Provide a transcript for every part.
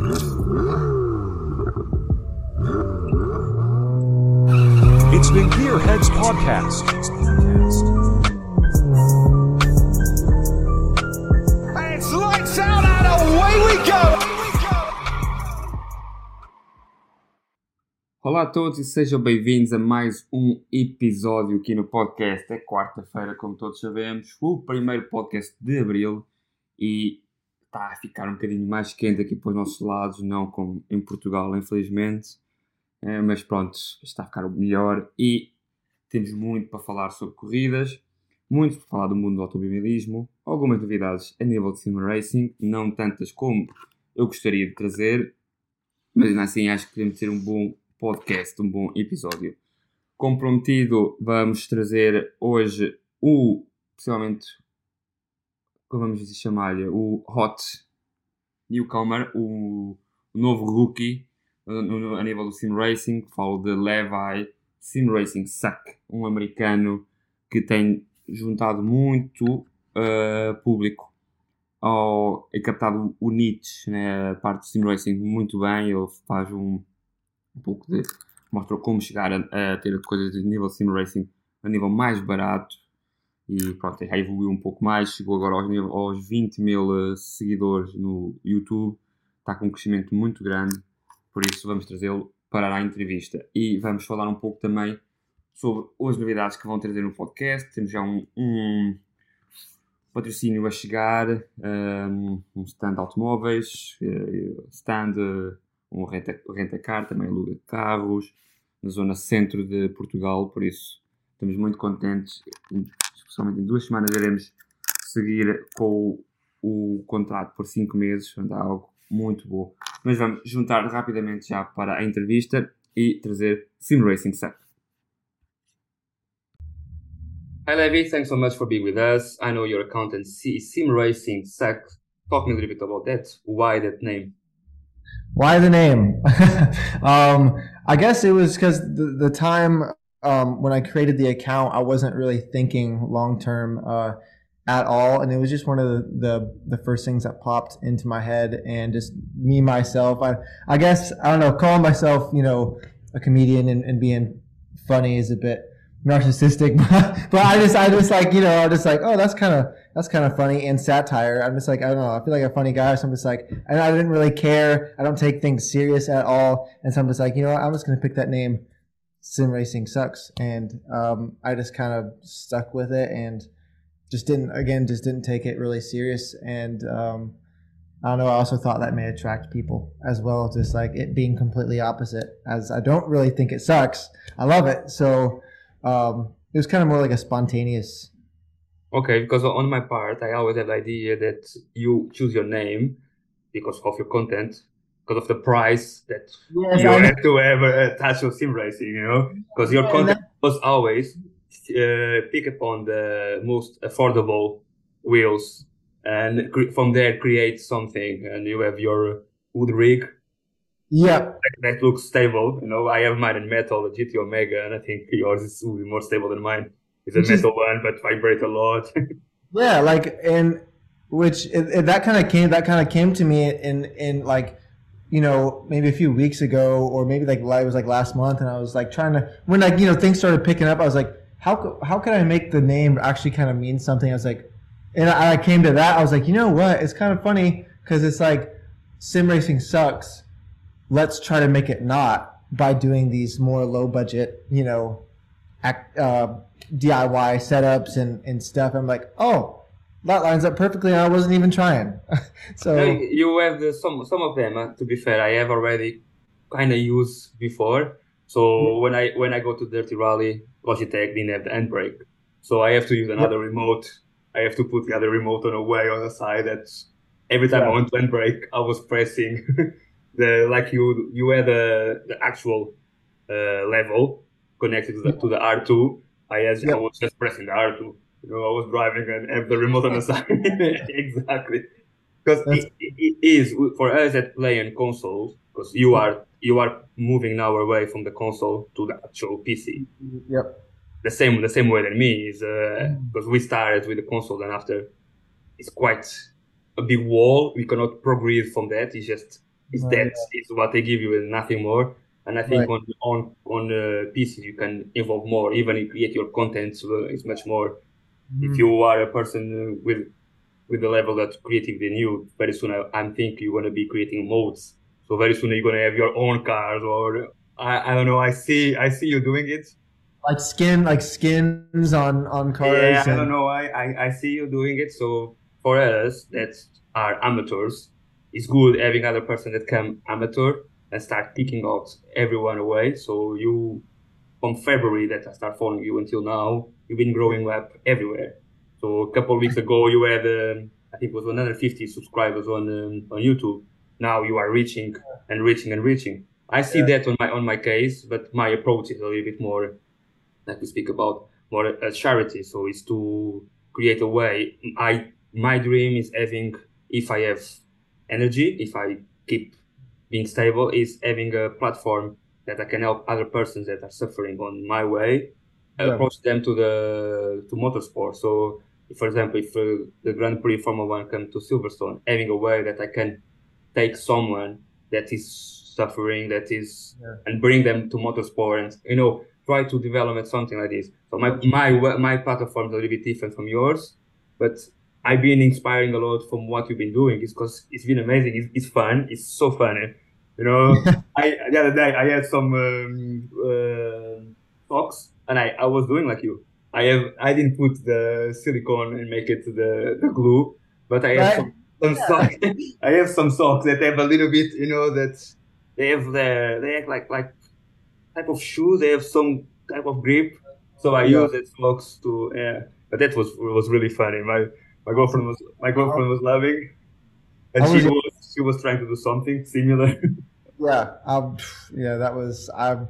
It's the Gearheads Podcast. It's lights out and away we go! Olá a todos e sejam bem-vindos a mais um episódio aqui no podcast. É quarta-feira, como todos sabemos, o primeiro podcast de abril e está a ficar um bocadinho mais quente aqui para os nossos lados, não como em Portugal, infelizmente. É, mas pronto, está a ficar melhor e temos muito para falar sobre corridas, muito para falar do mundo do automobilismo, algumas novidades a nível de sim racing, não tantas como eu gostaria de trazer, mas assim acho que podemos ter um bom podcast, um bom episódio. Como prometido, vamos trazer hoje o, possivelmente, como vamos chamar-lhe, o Hot Newcomer, o, novo rookie a nível do sim racing. Falo de Levi Sim Racing Suck, um americano que tem juntado muito uh, público ao, e captado o niche, né, a parte do sim racing muito bem. Ele faz um, um pouco de. mostra como chegar a, a ter coisas de nível sim racing a nível mais barato e pronto, já evoluiu um pouco mais, chegou agora aos, aos 20 mil uh, seguidores no YouTube, está com um crescimento muito grande, por isso vamos trazê-lo para a entrevista e vamos falar um pouco também sobre as novidades que vão trazer no podcast. Temos já um, um patrocínio a chegar, um, um stand de automóveis, uh, stand, um renta-car, renta também aluga carros, na zona centro de Portugal, por isso estamos muito contentes especialmente em duas semanas iremos seguir com o, o contrato por 5 meses, portanto é algo muito bom. Mas vamos juntar rapidamente já para a entrevista e trazer Sim Racing Suck. Hi Levi, thanks so much for being with us. I know your account Sim Racing Suck. Talk me a little bit about that. Why that name? Why the name? um, I guess it was because the, the time um, when I created the account, I wasn't really thinking long term uh, at all, and it was just one of the, the, the first things that popped into my head, and just me myself. I I guess I don't know, calling myself you know a comedian and, and being funny is a bit narcissistic, but, but I just I just like you know I'm just like oh that's kind of that's kind of funny and satire. I'm just like I don't know I feel like a funny guy, so I'm just like and I didn't really care. I don't take things serious at all, and so I'm just like you know what, I'm just gonna pick that name sim racing sucks and um, i just kind of stuck with it and just didn't again just didn't take it really serious. And um, i don't know i also thought that may attract people as well just like it being completely opposite as i don't really think it sucks. I love it. So um, it was kind of more like a spontaneous okay because on my part i always have the idea that you choose your name because of your content because of the price that yes, you have to have attached to sim racing, you know, because your content was always uh, pick upon the most affordable wheels and from there create something and you have your wood rig. Yeah. That, that, looks stable you know? I have mine in metal the gt omega and i think yours is will be more stable than mine. It's a metal one but vibrate a lot. Yeah like and which it, it, that kind of came that kind of came to me in in like you know, maybe a few weeks ago, or maybe like it was like last month, and I was like trying to when like you know things started picking up, I was like, how how can I make the name actually kind of mean something? I was like, and I, I came to that. I was like, you know what? It's kind of funny because it's like sim racing sucks. Let's try to make it not by doing these more low budget, you know, act, uh, DIY setups and and stuff. I'm like, oh, that lines up perfectly. I wasn't even trying. so you have the, some some of them. Uh, to be fair, I have already kind of used before. So mm-hmm. when I when I go to Dirty Rally, Logitech didn't have the handbrake, so I have to use another yep. remote. I have to put the other remote on a way on the side. That every time yeah. I went to handbrake, I was pressing the like you you had the the actual uh, level connected to the, to the R two. I, yep. I was just pressing the R two you know, I was driving and have the remote on the side. exactly. Because it, it is for us that play in consoles, because you are you are moving now away from the console to the actual PC. Yep. The same the same way than me is uh, because we started with the console and after it's quite a big wall. We cannot progress from that. It's just Is Oh, that is what they give you and nothing more. And I think Right. on on on uh, PC you can evolve more. Even if create your content, so it's much more. Mm-hmm. If you are a person with with the level that's creative than you, very soon I, I'm thinking you're gonna be creating modes. So very soon you're gonna have your own cars, or I, I don't know. I see I see you doing it. like skin, like skins on on cars. Yeah, I don't know. I, I, I see you doing it. So for us that are amateurs, it's good having other person that come amateur and start kicking out everyone away. So you, from February that I start following you until now, you've been growing up everywhere. So a couple of weeks ago you had, um, I think it was 150 subscribers on um, on YouTube. Now you are reaching and reaching and reaching. I see Yeah. that on my on my case, but my approach is a little bit more like we speak about more a charity. So it's to create a way. I my dream is having if I have energy, if I keep being stable, is having a platform that I can help other persons that are suffering on my way, Yeah. approach them to the to motorsport. So, for example, if uh, the Grand Prix Formula One come to Silverstone, having a way that I can take someone that is suffering, that is, Yeah. and bring them to motorsport, and you know, try to develop something like this. So my my my platform is a little bit different from yours, but I've been inspiring a lot from what you've been doing. It's because it's been amazing. It's, it's fun. It's so funny. You know, I the other day I had some um, uh, socks, and I, I was doing like you. I have I didn't put the silicone and make it the, the glue, but I have Right. some, some socks. I have some socks that have a little bit, you know, that they have the they have like like type of shoe. They have some type of grip. So I Yeah. use that socks to yeah. But that was was really funny. My my girlfriend was my girlfriend was laughing, and How she was was she was trying to do something similar. Yeah, um, yeah, that was I'm.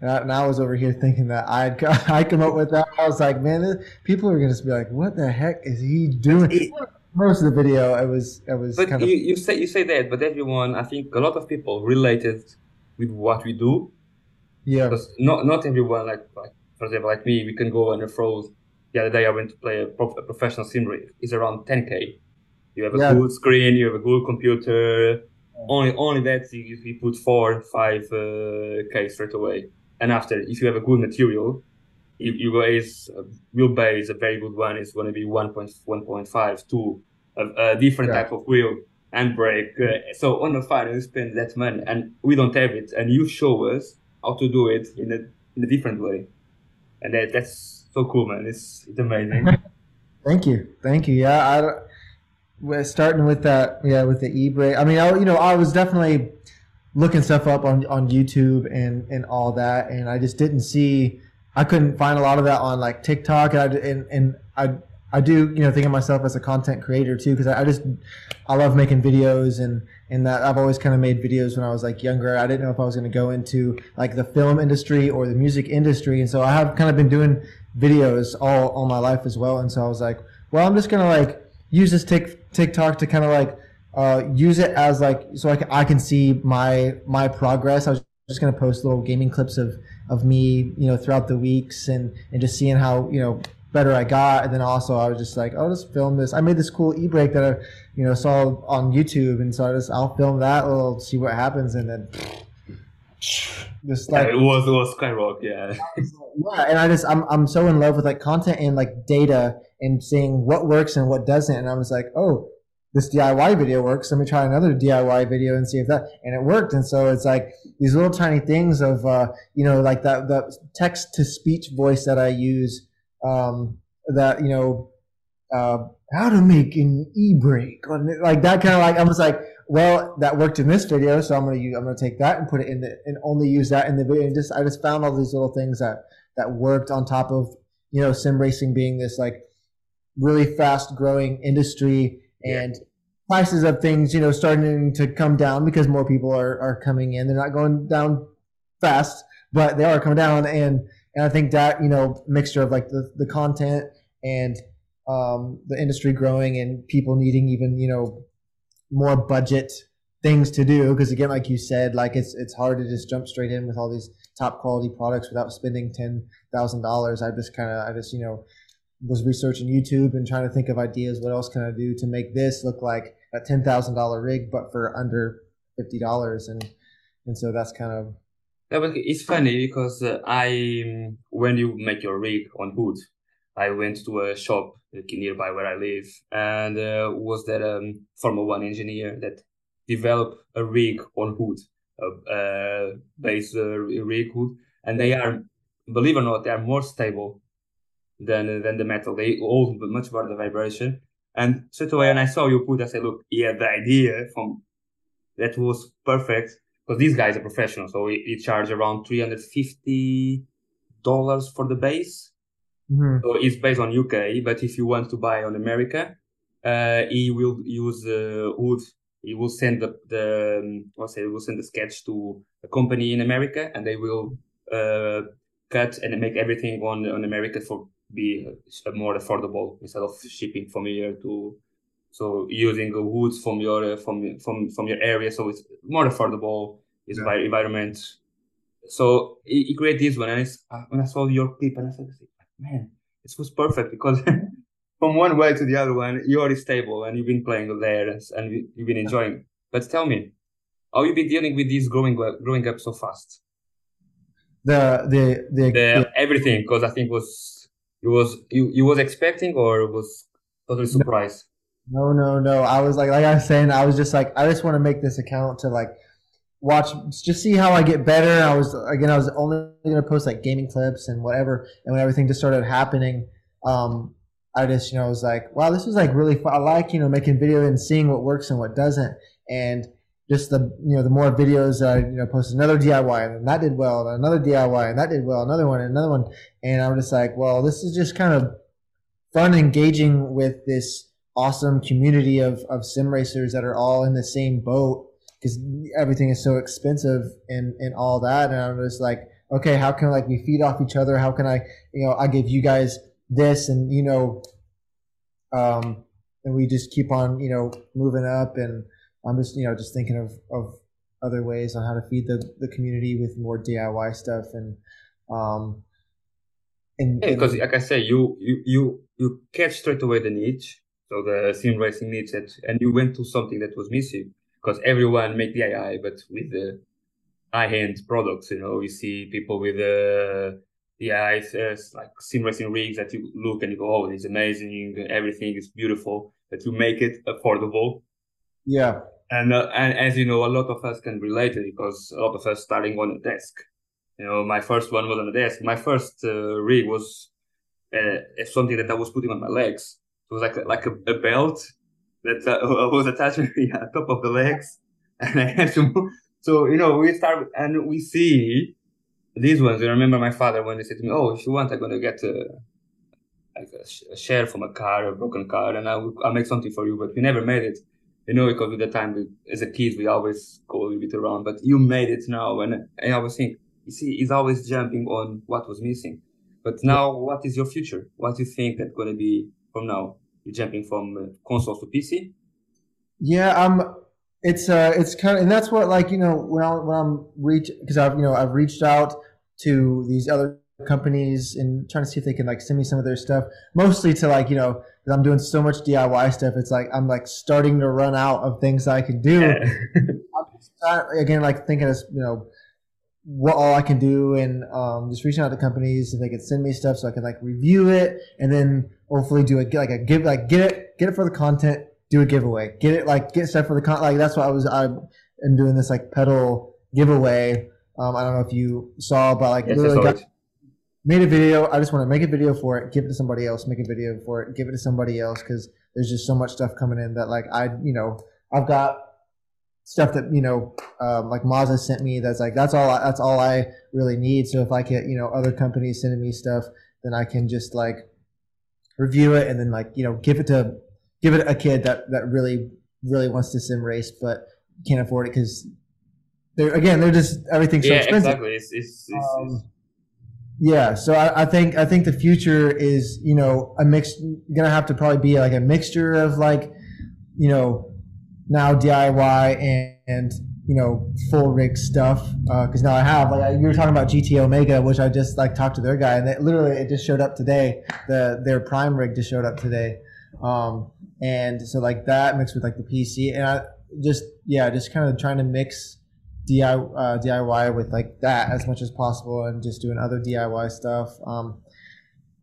And I was over here thinking that I'd I come up with that. I was like, man, this, people are gonna just be like, what the heck is he doing? It- Most of the video, it was it was But kind of you, you say you say that, but everyone, I think a lot of people related with what we do. yeah, Because not not everyone, like like for example, like me, we can go on a froze. The other day, I went to play a, prof, a professional sim rig. It's around 10k. You have a Yeah. good screen, you have a good computer. Only only that you, you put four five uh, k straight away. And after, if you have a good material, you, you guys uh, wheelbase a very good one is going to be 1.1.5 2 a, a different Yeah. type of wheel and brake. Uh, so on the final, you spend that money, and we don't have it. And you show us how to do it in a in a different way, and that, that's so cool, man. It's it's amazing. Thank you, thank you. Yeah, I don't- we're starting with that. Yeah, with the e brake. I mean, I, you know, I was definitely looking stuff up on on YouTube and and all that, and I just didn't see. I couldn't find a lot of that on like TikTok, and I, and, and I I do you know think of myself as a content creator too because I, I just I love making videos and and that I've always kind of made videos when I was like younger. I didn't know if I was going to go into like the film industry or the music industry, and so I have kind of been doing videos all all my life as well. And so I was like, well, I'm just gonna like use this Tik TikTok to kind of like uh, use it as like so I can, I can see my my progress. I was just gonna post little gaming clips of of me, you know, throughout the weeks and and just seeing how you know better I got. And then also I was just like, I'll just film this. I made this cool e-brake that I you know saw on YouTube, and so I just I'll film that. We'll see what happens, and then just like it was it was skyrock, yeah. yeah, and I just I'm I'm so in love with like content and like data and seeing what works and what doesn't. And I was like, oh, this DIY video works. Let me try another DIY video and see if that and it worked. And so it's like these little tiny things of uh, you know like that the text to speech voice that I use um, that you know uh, how to make an e-brake like that kind of like I was like well that worked in this video so I'm gonna use, I'm gonna take that and put it in the and only use that in the video and just I just found all these little things that that worked on top of you know sim racing being this like really fast growing industry and prices of things you know starting to come down because more people are, are coming in. They're not going down fast but they are coming down. And and I think that you know mixture of like the, the content and um, the industry growing and people needing even you know more budget things to do. Because again like you said like it's it's hard to just jump straight in with all these top quality products without spending ten thousand dollars. I just kind of I just you know was researching YouTube and trying to think of ideas what else can I do to make this look like a ten thousand dollar rig but for under fifty dollars, and and so that's kind of Yeah, but it's funny because uh, I, when you make your rig on hood, I went to a shop nearby where I live, and uh, was there a um, Formula One engineer that developed a rig on hood, a, a base uh, rig hood, and they are, believe it or not, they are more stable than than the metal. They hold much better the vibration. And straight away, when I saw you put, I said, look, yeah, the idea from that was perfect because these guys are professional, so he, charge around three hundred fifty dollars for the base. Mm-hmm. So it's based on UK, but if you want to buy on America, uh, he will use uh, wood. He will send the the um, what's say, will send the sketch to a company in America, and they will uh, cut and make everything on on America for be uh, more affordable instead of shipping from here to so using woods from your uh, from from from your area, so it's more affordable. It's yeah. environment. So he, he created this one, and uh, when I saw your clip, and I said, man, this was perfect because from one way to the other one, you're stable and you've been playing there and you've been enjoying. But tell me, how you been dealing with this growing growing up so fast? The the the, the everything because I think was it was you you was expecting or was totally surprised. No, no, no. I was like, like I was saying, I was just like, I just want to make this account to like watch, just see how I get better. I was again, I was only going to post like gaming clips and whatever. And when everything just started happening, um, I just, you know, was like, wow, this is like really fun. I like, you know, making video and seeing what works and what doesn't. And just the, you know, the more videos I, you know, posted another DIY and that did well, and another DIY and that did well, another one, and another one. And I'm just like, well, this is just kind of fun engaging with this awesome community of, of sim racers that are all in the same boat because everything is so expensive and, and all that. And I'm just like, okay, how can like we feed off each other? How can I, you know, I give you guys this and, you know, um, and we just keep on, you know, moving up. And I'm just, you know, just thinking of, of other ways on how to feed the, the community with more DIY stuff. And, um, and because like I say, you, you, you, you catch straight away the niche so the sim racing needs it, and you went to something that was missing because everyone make the AI, but with the high-end products, you know, you see people with uh, the AI, uh, like sim racing rigs that you look and you go, oh, it's amazing, everything is beautiful, but you make it affordable. Yeah. And, uh, and as you know, a lot of us can relate it because a lot of us starting on a desk. You know, my first one was on a desk. My first uh, rig was uh, something that I was putting on my legs it was like a, like a, a belt that uh, was attached to the top of the legs, and I had to. Move. So you know, we start and we see these ones. I remember my father when he said to me, "Oh, if you want, I'm gonna get a, like a, a share from a car, a broken car, and I'll, I'll make something for you." But we never made it, you know, because at the time, we, as a kid, we always go a little bit around. But you made it now, and, and I always think, you see, he's always jumping on what was missing. But now, what is your future? What do you think that's gonna be from now? You're jumping from uh, consoles to PC. Yeah, um, it's uh, it's kind of, and that's what like you know when I when I'm reach because I've you know I've reached out to these other companies and trying to see if they can like send me some of their stuff, mostly to like you know I'm doing so much DIY stuff. It's like I'm like starting to run out of things I can do. again, like thinking as you know what all I can do and um, just reaching out to companies if they could send me stuff so I can like review it and then hopefully do a like a give like get it get it for the content do a giveaway get it like get stuff for the con like that's what I was I am doing this like pedal giveaway um, I don't know if you saw but like yes, literally got, made a video. I just want to make a video for it give it to somebody else make a video for it give it to somebody else because there's just so much stuff coming in that like I you know I've got stuff that you know um, like Moza sent me that's like that's all I, that's all I really need. So if I get you know other companies sending me stuff then I can just like review it and then like you know give it to give it a kid that that really really wants to sim race but can't afford it because they're again they're just everything's so yeah, expensive. exactly. It's, it's, it's, um, yeah so I, I, think I think the future is you know a mix gonna have to probably be like a mixture of like you know now DIY and, and you know full rig stuff because uh, now I have like you were talking about GT Omega, which I just like talked to their guy, and they, literally it just showed up today. The their Prime rig just showed up today, um, and so like that mixed with like the PC, and I just yeah, just kind of trying to mix DIY, uh, DIY with like that as much as possible, and just doing other DIY stuff. Um,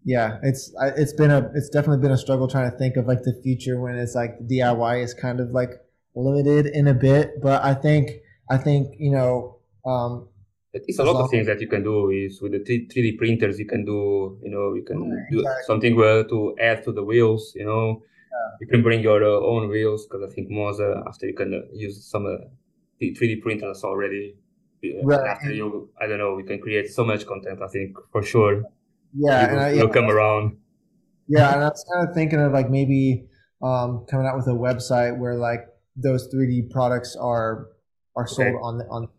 yeah, it's it's been a it's definitely been a struggle trying to think of like the future when it's like DIY is kind of like limited in a bit, but I think I think you know. Um, it's a lot of things that you can do is with the 3D printers you can do you know you can do something well to add to the wheels you know you can bring your uh, own wheels because I think uh, after you can uh, use some 3D uh, printers already right. after you I don't know you can create so much content I think for sure yeah, and I, yeah, come around. Yeah, and I was kind of thinking of like maybe um, coming out with a website where like those 3D products are are sold okay. on the on.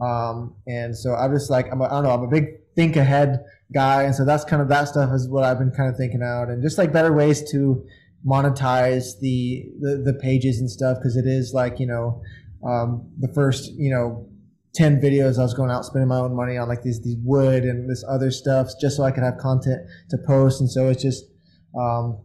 Um, and so I'm just like I'm a, I don't know I'm a big think ahead guy, and so that's kind of that stuff is what I've been kind of thinking out, and just like better ways to monetize the the, the pages and stuff because it is like you know um, the first you know 10 videos I was going out spending my own money on like these, these wood and this other stuff just so I could have content to post. And so it's just, um,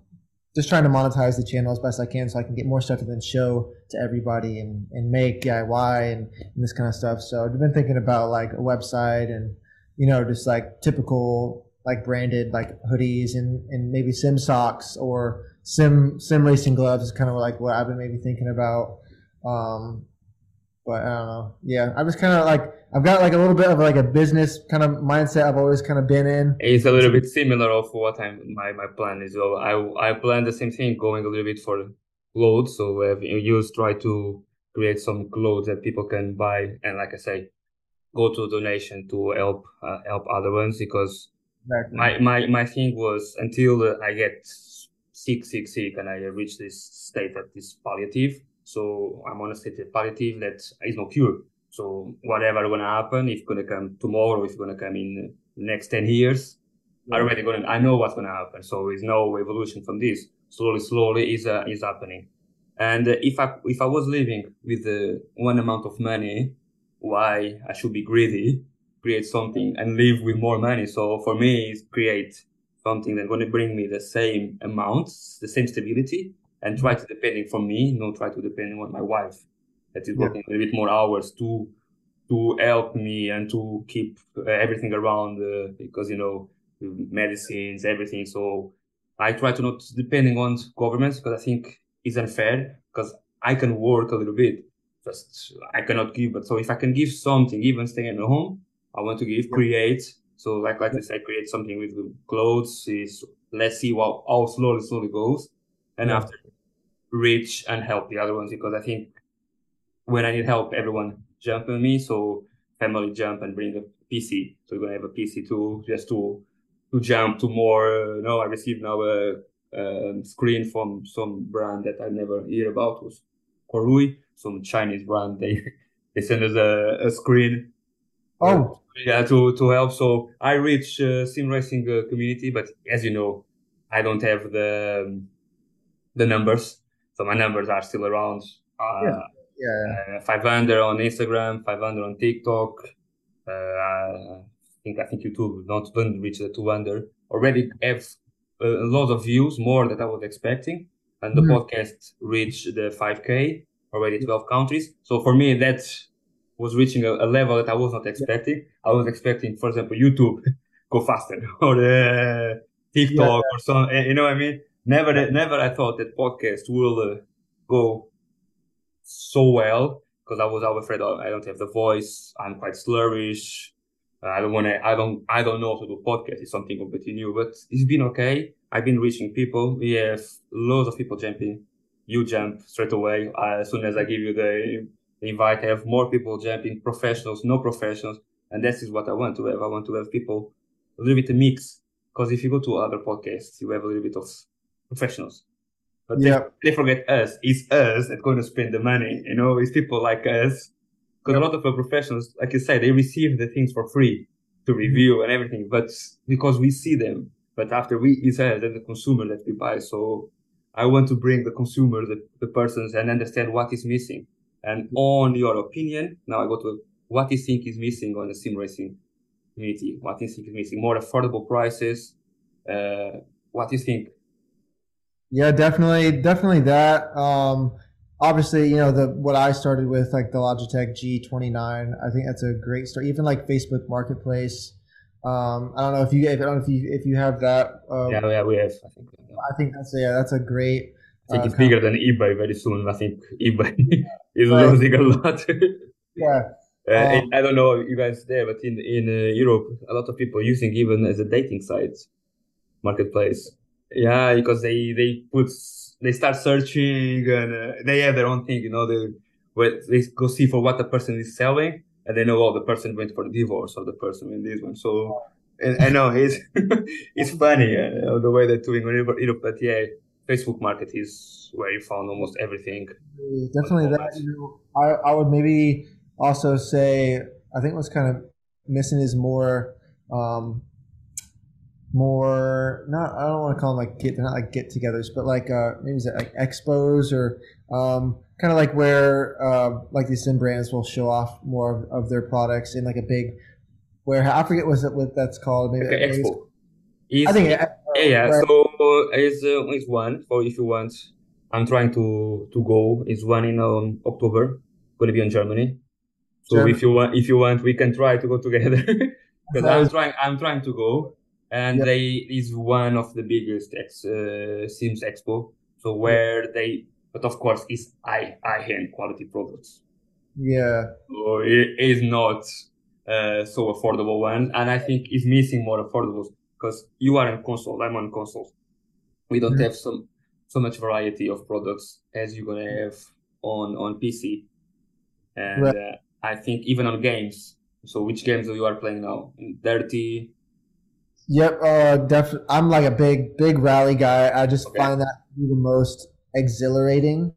just trying to monetize the channel as best I can so I can get more stuff to then show to everybody and, and make DIY and, and this kind of stuff. So I've been thinking about like a website and, you know, just like typical like branded like hoodies and, and maybe sim socks or sim sim racing gloves is kind of like what I've been maybe thinking about. Um, but I don't know. Yeah, I was kind of like I've got like a little bit of like a business kind of mindset. I've always kind of been in. It's a little bit similar of what I'm my my plan is. Well, I I plan the same thing, going a little bit for clothes. So we use try to create some clothes that people can buy, and like I say, go to donation to help uh, help other ones because exactly. my my my thing was until I get sick sick sick and I reach this state of this palliative so I'm on a state of palliative that is no cure. So whatever gonna happen, if gonna come tomorrow, if it's gonna come in the next ten years, yeah. I already gonna I know what's gonna happen. So there's no evolution from this. Slowly, slowly is uh, is happening. And uh, if I if I was living with uh, one amount of money, why I should be greedy, create something and live with more money. So for me, is create something that's gonna bring me the same amounts, the same stability, and try to depending from me, not try to depending on my wife that is working yeah. a bit more hours to to help me and to keep uh, everything around uh, because you know medicines everything. So i try to not depending on governments because i think it's unfair because i can work a little bit. Just i cannot give but so if i can give something even staying at home i want to give create. So like like i said create something with clothes is let's see what how slowly slowly goes. And yeah. after reach and help the other ones because I think when I need help, everyone jump on me. So family jump and bring a PC. So we're gonna have a PC too, just to to jump to more. Uh, no, I received now a, a, screen from some brand that I never hear about it was Koorui, some Chinese brand. They they send us a, a screen. Oh. Yeah, to, to help. So I reach uh, sim racing uh, community, but as you know, I don't have the um, the numbers so my numbers are still around. Uh, yeah. Yeah. Uh, 500 on Instagram, 500 on TikTok. Uh, I think I think YouTube not don't reach the 200. Already have a lot of views, more than I was expecting, and the mm-hmm. podcast reached the 5k already 12 countries. So for me, that was reaching a, a level that I was not expecting. I was expecting, for example, YouTube go faster or uh, TikTok yeah. or something. You know what I mean? Never never I thought that podcast will uh, go so well because I was always afraid I don't have the voice. I'm quite slurrish. I don't want to. I don't. I don't know how to do podcast. It's something completely new, but it's been okay. I've been reaching people. We have loads of people jumping. You jump straight away uh, as soon as I give you the invite. I have more people jumping, professionals, no professionals, and this is what I want to have. I want to have people a little bit mix. Because if you go to other podcasts, you have a little bit of professionals. But yeah. they, they forget us. It's us that's going to spend the money. You know, it's people like us. Because a lot of professionals, like you said, they receive the things for free to mm-hmm. review mm-hmm. and everything. But because we see them, but after we, it's us, the consumer that we buy. So I want to bring the consumer, the, the persons, and understand what is missing. And on your opinion, now I go to what you think is missing on the sim racing community. What you think is missing? More affordable prices. Uh, what do you think yeah, definitely, definitely that. Um, obviously, you know the what I started with, like the Logitech G29. I think that's a great start. Even like Facebook Marketplace. Um, I don't know if you, if, I don't know if you, if you have that. Um, yeah, yeah, we have. I think. I think that's yeah, that's a great. I think uh, it's bigger than eBay very soon. I think eBay is Right. losing a lot. Yeah, Uh, Um, I don't know you guys there, but in in uh, Europe, a lot of people using even as a dating site, marketplace. Yeah, because they they put they start searching and uh, they have their own thing. You know, they where they go see for what the person is selling, and they know oh the person went for divorce or the person went this one. So and I know it's it's funny uh, the way they're doing in Europe, but yeah, Facebook Market is where you found almost everything. definitely that. You know, I I would maybe also say I think what's kind of missing is more. Um, more not I don't want to call them like get they're not like get togethers but like uh maybe is it like expos or um kind of like where uh like these sim brands will show off more of, of their products in like a big where I forget what's it what that's called maybe, maybe expo. Is- I think Yeah, yeah. right. So is uh, is one for if you want. I'm trying to to go. Is one in um, October. Going to be in Germany. So Germany. if you want, if you want, we can try to go together. Because I'm trying, I'm trying to go, and Yep. they is one of the biggest ex, uh, Sims Expo. So where they, but of course, is high high end quality products. yeah So it is not uh, so affordable one, and I think is missing more affordable because you are on console, I'm on console. We don't Mhm. have some so much variety of products as you're gonna have on on PC, and Right. uh, I think even on games. So which games are you are playing now? Dirty. Yep, uh, definitely. I'm like a big, big rally guy. I just Okay. find that to be the most exhilarating.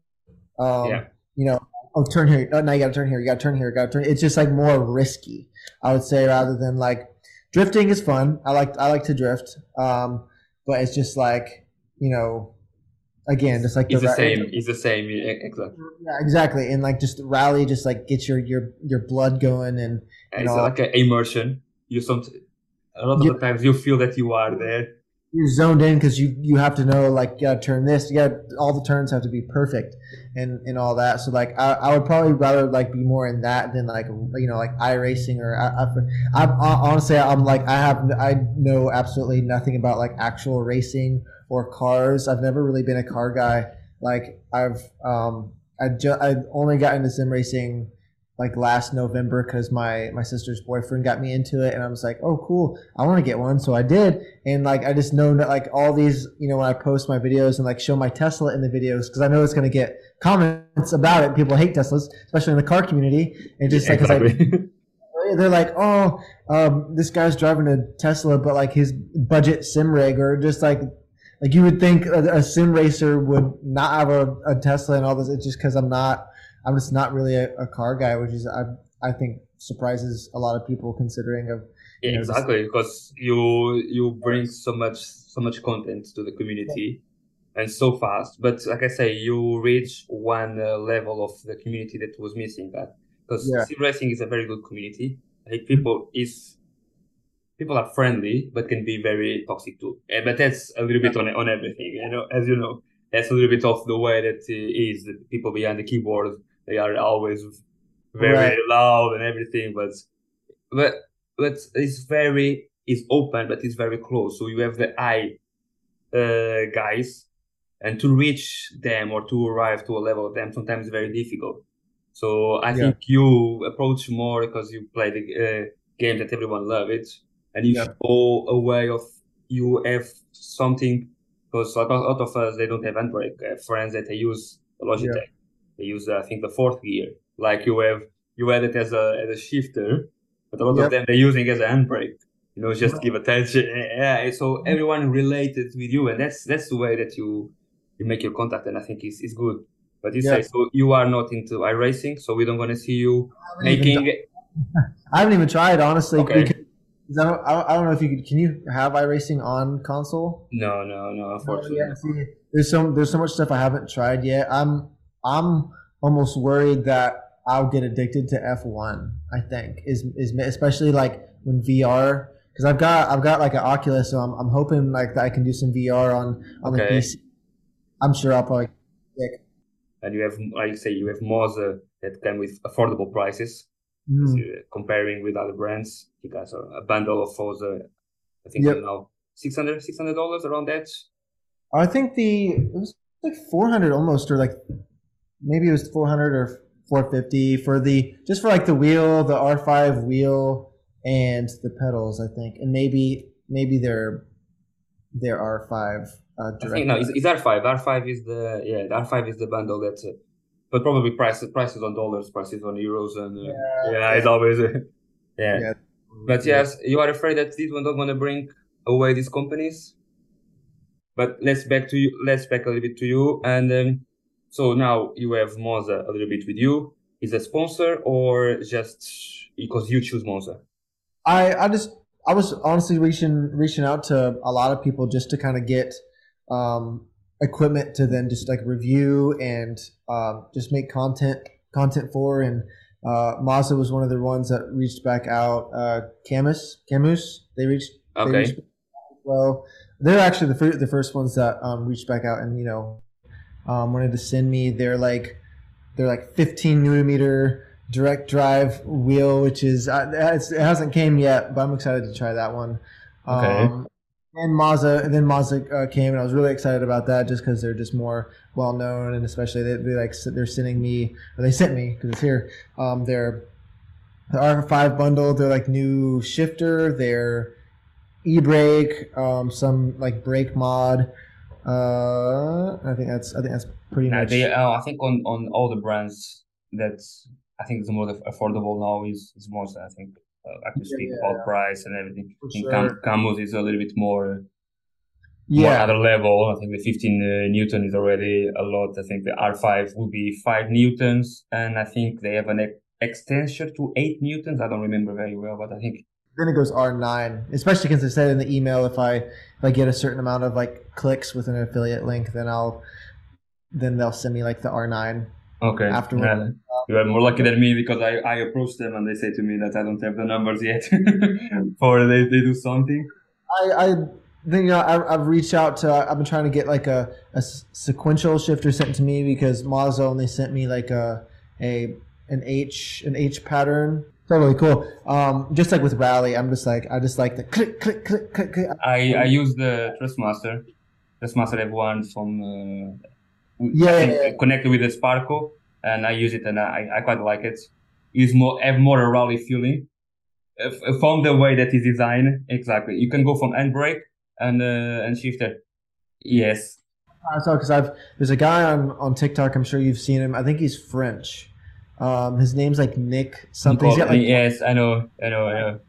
Um, Yeah. You know, oh, turn here. Oh, no, you got to turn here. You got to turn here. Got to turn. It's just like more risky, I would say, rather than like drifting is fun. I like, I like to drift. Um, but it's just like, you know, again, just like the ra- same. It's the same. yeah, Exactly. Yeah, exactly. And like just rally, just like get your your your blood going and And it's know- like an immersion. You some a lot of Yeah. the times you feel that you are there. you're zoned in because you you have to know like you gotta turn this you got all the turns have to be perfect and and all that so like I, I would probably rather like be more in that than like you know like iRacing or I, I, I honestly I'm like I have I know absolutely nothing about like actual racing or cars I've never really been a car guy like I've um I just I only got into sim racing like last November because my my sister's boyfriend got me into it and I was like oh cool. I want to get one. So I did and like I just know that like all these you know when I post my videos and like show my Tesla in the videos because I know it's going to get comments about it. People hate Teslas especially in the car community and just like I, Exactly. they're like oh um, this guy's driving a Tesla but like his budget sim rig or just like like you would think a, a sim racer would not have a, a Tesla and all this it's just because I'm not I'm just not really a, a car guy which is I I think surprises a lot of people considering of Yeah, know, exactly, because you you bring so much so much content to the community, and so fast. But like I say, you reach one uh, level of the community that was missing. That because Yeah. sim racing is a very good community. Think people is people are friendly, but can be very toxic too. Eh, but that's a little bit on on everything, you know. As you know, that's a little bit of the way that uh, is. The people behind the keyboard, they are always very Right. loud and everything, but but but it's very it's open but it's very close so you have the eye uh, guys and to reach them or to arrive to a level of them sometimes very difficult so i Yeah. think you approach more because you play the uh, game that everyone love it and you Yeah. show a way of you have something because a lot of us they don't have handbrake I have friends that they use logitech they use uh, i think the fourth gear like you have you have it as a as a shifter but a lot Yep. of them they're using as a handbrake you know just give attention yeah so everyone related with you and that's that's the way that you you make your contact and i think it's, it's good but you Yeah. say so you are not into iRacing, so we don't want to see you haven't making I haven't even tried honestly. Okay. I don't, I don't- know if you could. Can you have iRacing on console? no no no unfortunately Yeah, see, there's some there's so much stuff I haven't tried yet. I'm I'm almost worried that I'll get addicted to F1. I think is is especially like when VR because I've got I've got like an Oculus, so I'm, I'm hoping like that I can do some VR on on Okay. the PC. I'm sure I'll probably. and you have, like you say, you have Moza that come with affordable prices. Mm. So, comparing with other brands, you guys are a bundle of Moza, I think Yep. you know, 600 dollars around that. I think the it was like 400 almost, or like maybe it was 400 or 450 for the just for like the wheel, the R5 wheel, and the pedals. I think, and maybe maybe their their R5 uh, I direct. think no, it's, it's R5. R5 is the yeah, the R5 is the bundle that's, it. but probably prices prices on dollars, prices on euros, and uh, yeah, it's always uh, yeah. Yeah. But yes, you are afraid that these one don't want to bring away these companies. But let's back to you. Let's back a little bit to you. And um, so now you have Moza a little bit with you. Is a sponsor or just because you choose Moza? I I just I was honestly reaching reaching out to a lot of people just to kind of get um, equipment to then just like review and um, just make content content for. And uh, Moza was one of the ones that reached back out. Uh, Cammus Cammus they reached they Okay. reached out as well. They're actually the the first ones that um, reached back out and you know um, wanted to send me their like their like 15 millimeter direct drive wheel, which is uh, it's, it hasn't came yet, but I'm excited to try that one. Okay. Um, and Moza, and then Moza uh, came, and I was really excited about that just because they're just more well known, and especially they, they like they're sending me, or they sent me because it's here. Um, their the R5 bundle, their like new shifter, their e-brake, um, some like brake mod. Uh, I think that's I think that's pretty Now, much. they, uh, I think on, on all the brands that I think the more affordable now is, is Moza. I think uh, I can speak Yeah. about price and everything. For I think sure. Cam- Cammus is a little bit more, more yeah, other level. I think the 15 uh, Newton is already a lot. I think the R5 will be 5 Newtons, and I think they have an ex- extension to 8 Newtons. I don't remember very well, but I think then it goes R9, especially because it said in the email if I if I get a certain amount of like clicks with an affiliate link, then I'll then they'll send me like the R9. Okay. Afterward. Yeah. You are more lucky than me because I, I approached them and they say to me that I don't have the numbers yet for they, they do something. I, I think you know, I, I've reached out to I've been trying to get like a, a sequential shifter sent to me because Moza only sent me like a a an H an H pattern. Totally cool. Um, just like with Rally, I'm just like I just like the click click click click. click. I, I use the Thrustmaster. Thrustmaster have one from uh, Yeah, yeah, yeah. connected with the Sparco, and I use it and I, I quite like it. It's more have more a rally feeling uh, from the way that it's designed. Exactly, you can go from handbrake and uh, and shifter. Yes, I saw because I've there's a guy on on TikTok. I'm sure you've seen him. I think he's French. Um, his name's like Nick something. He's like yes, I know, I know, I know.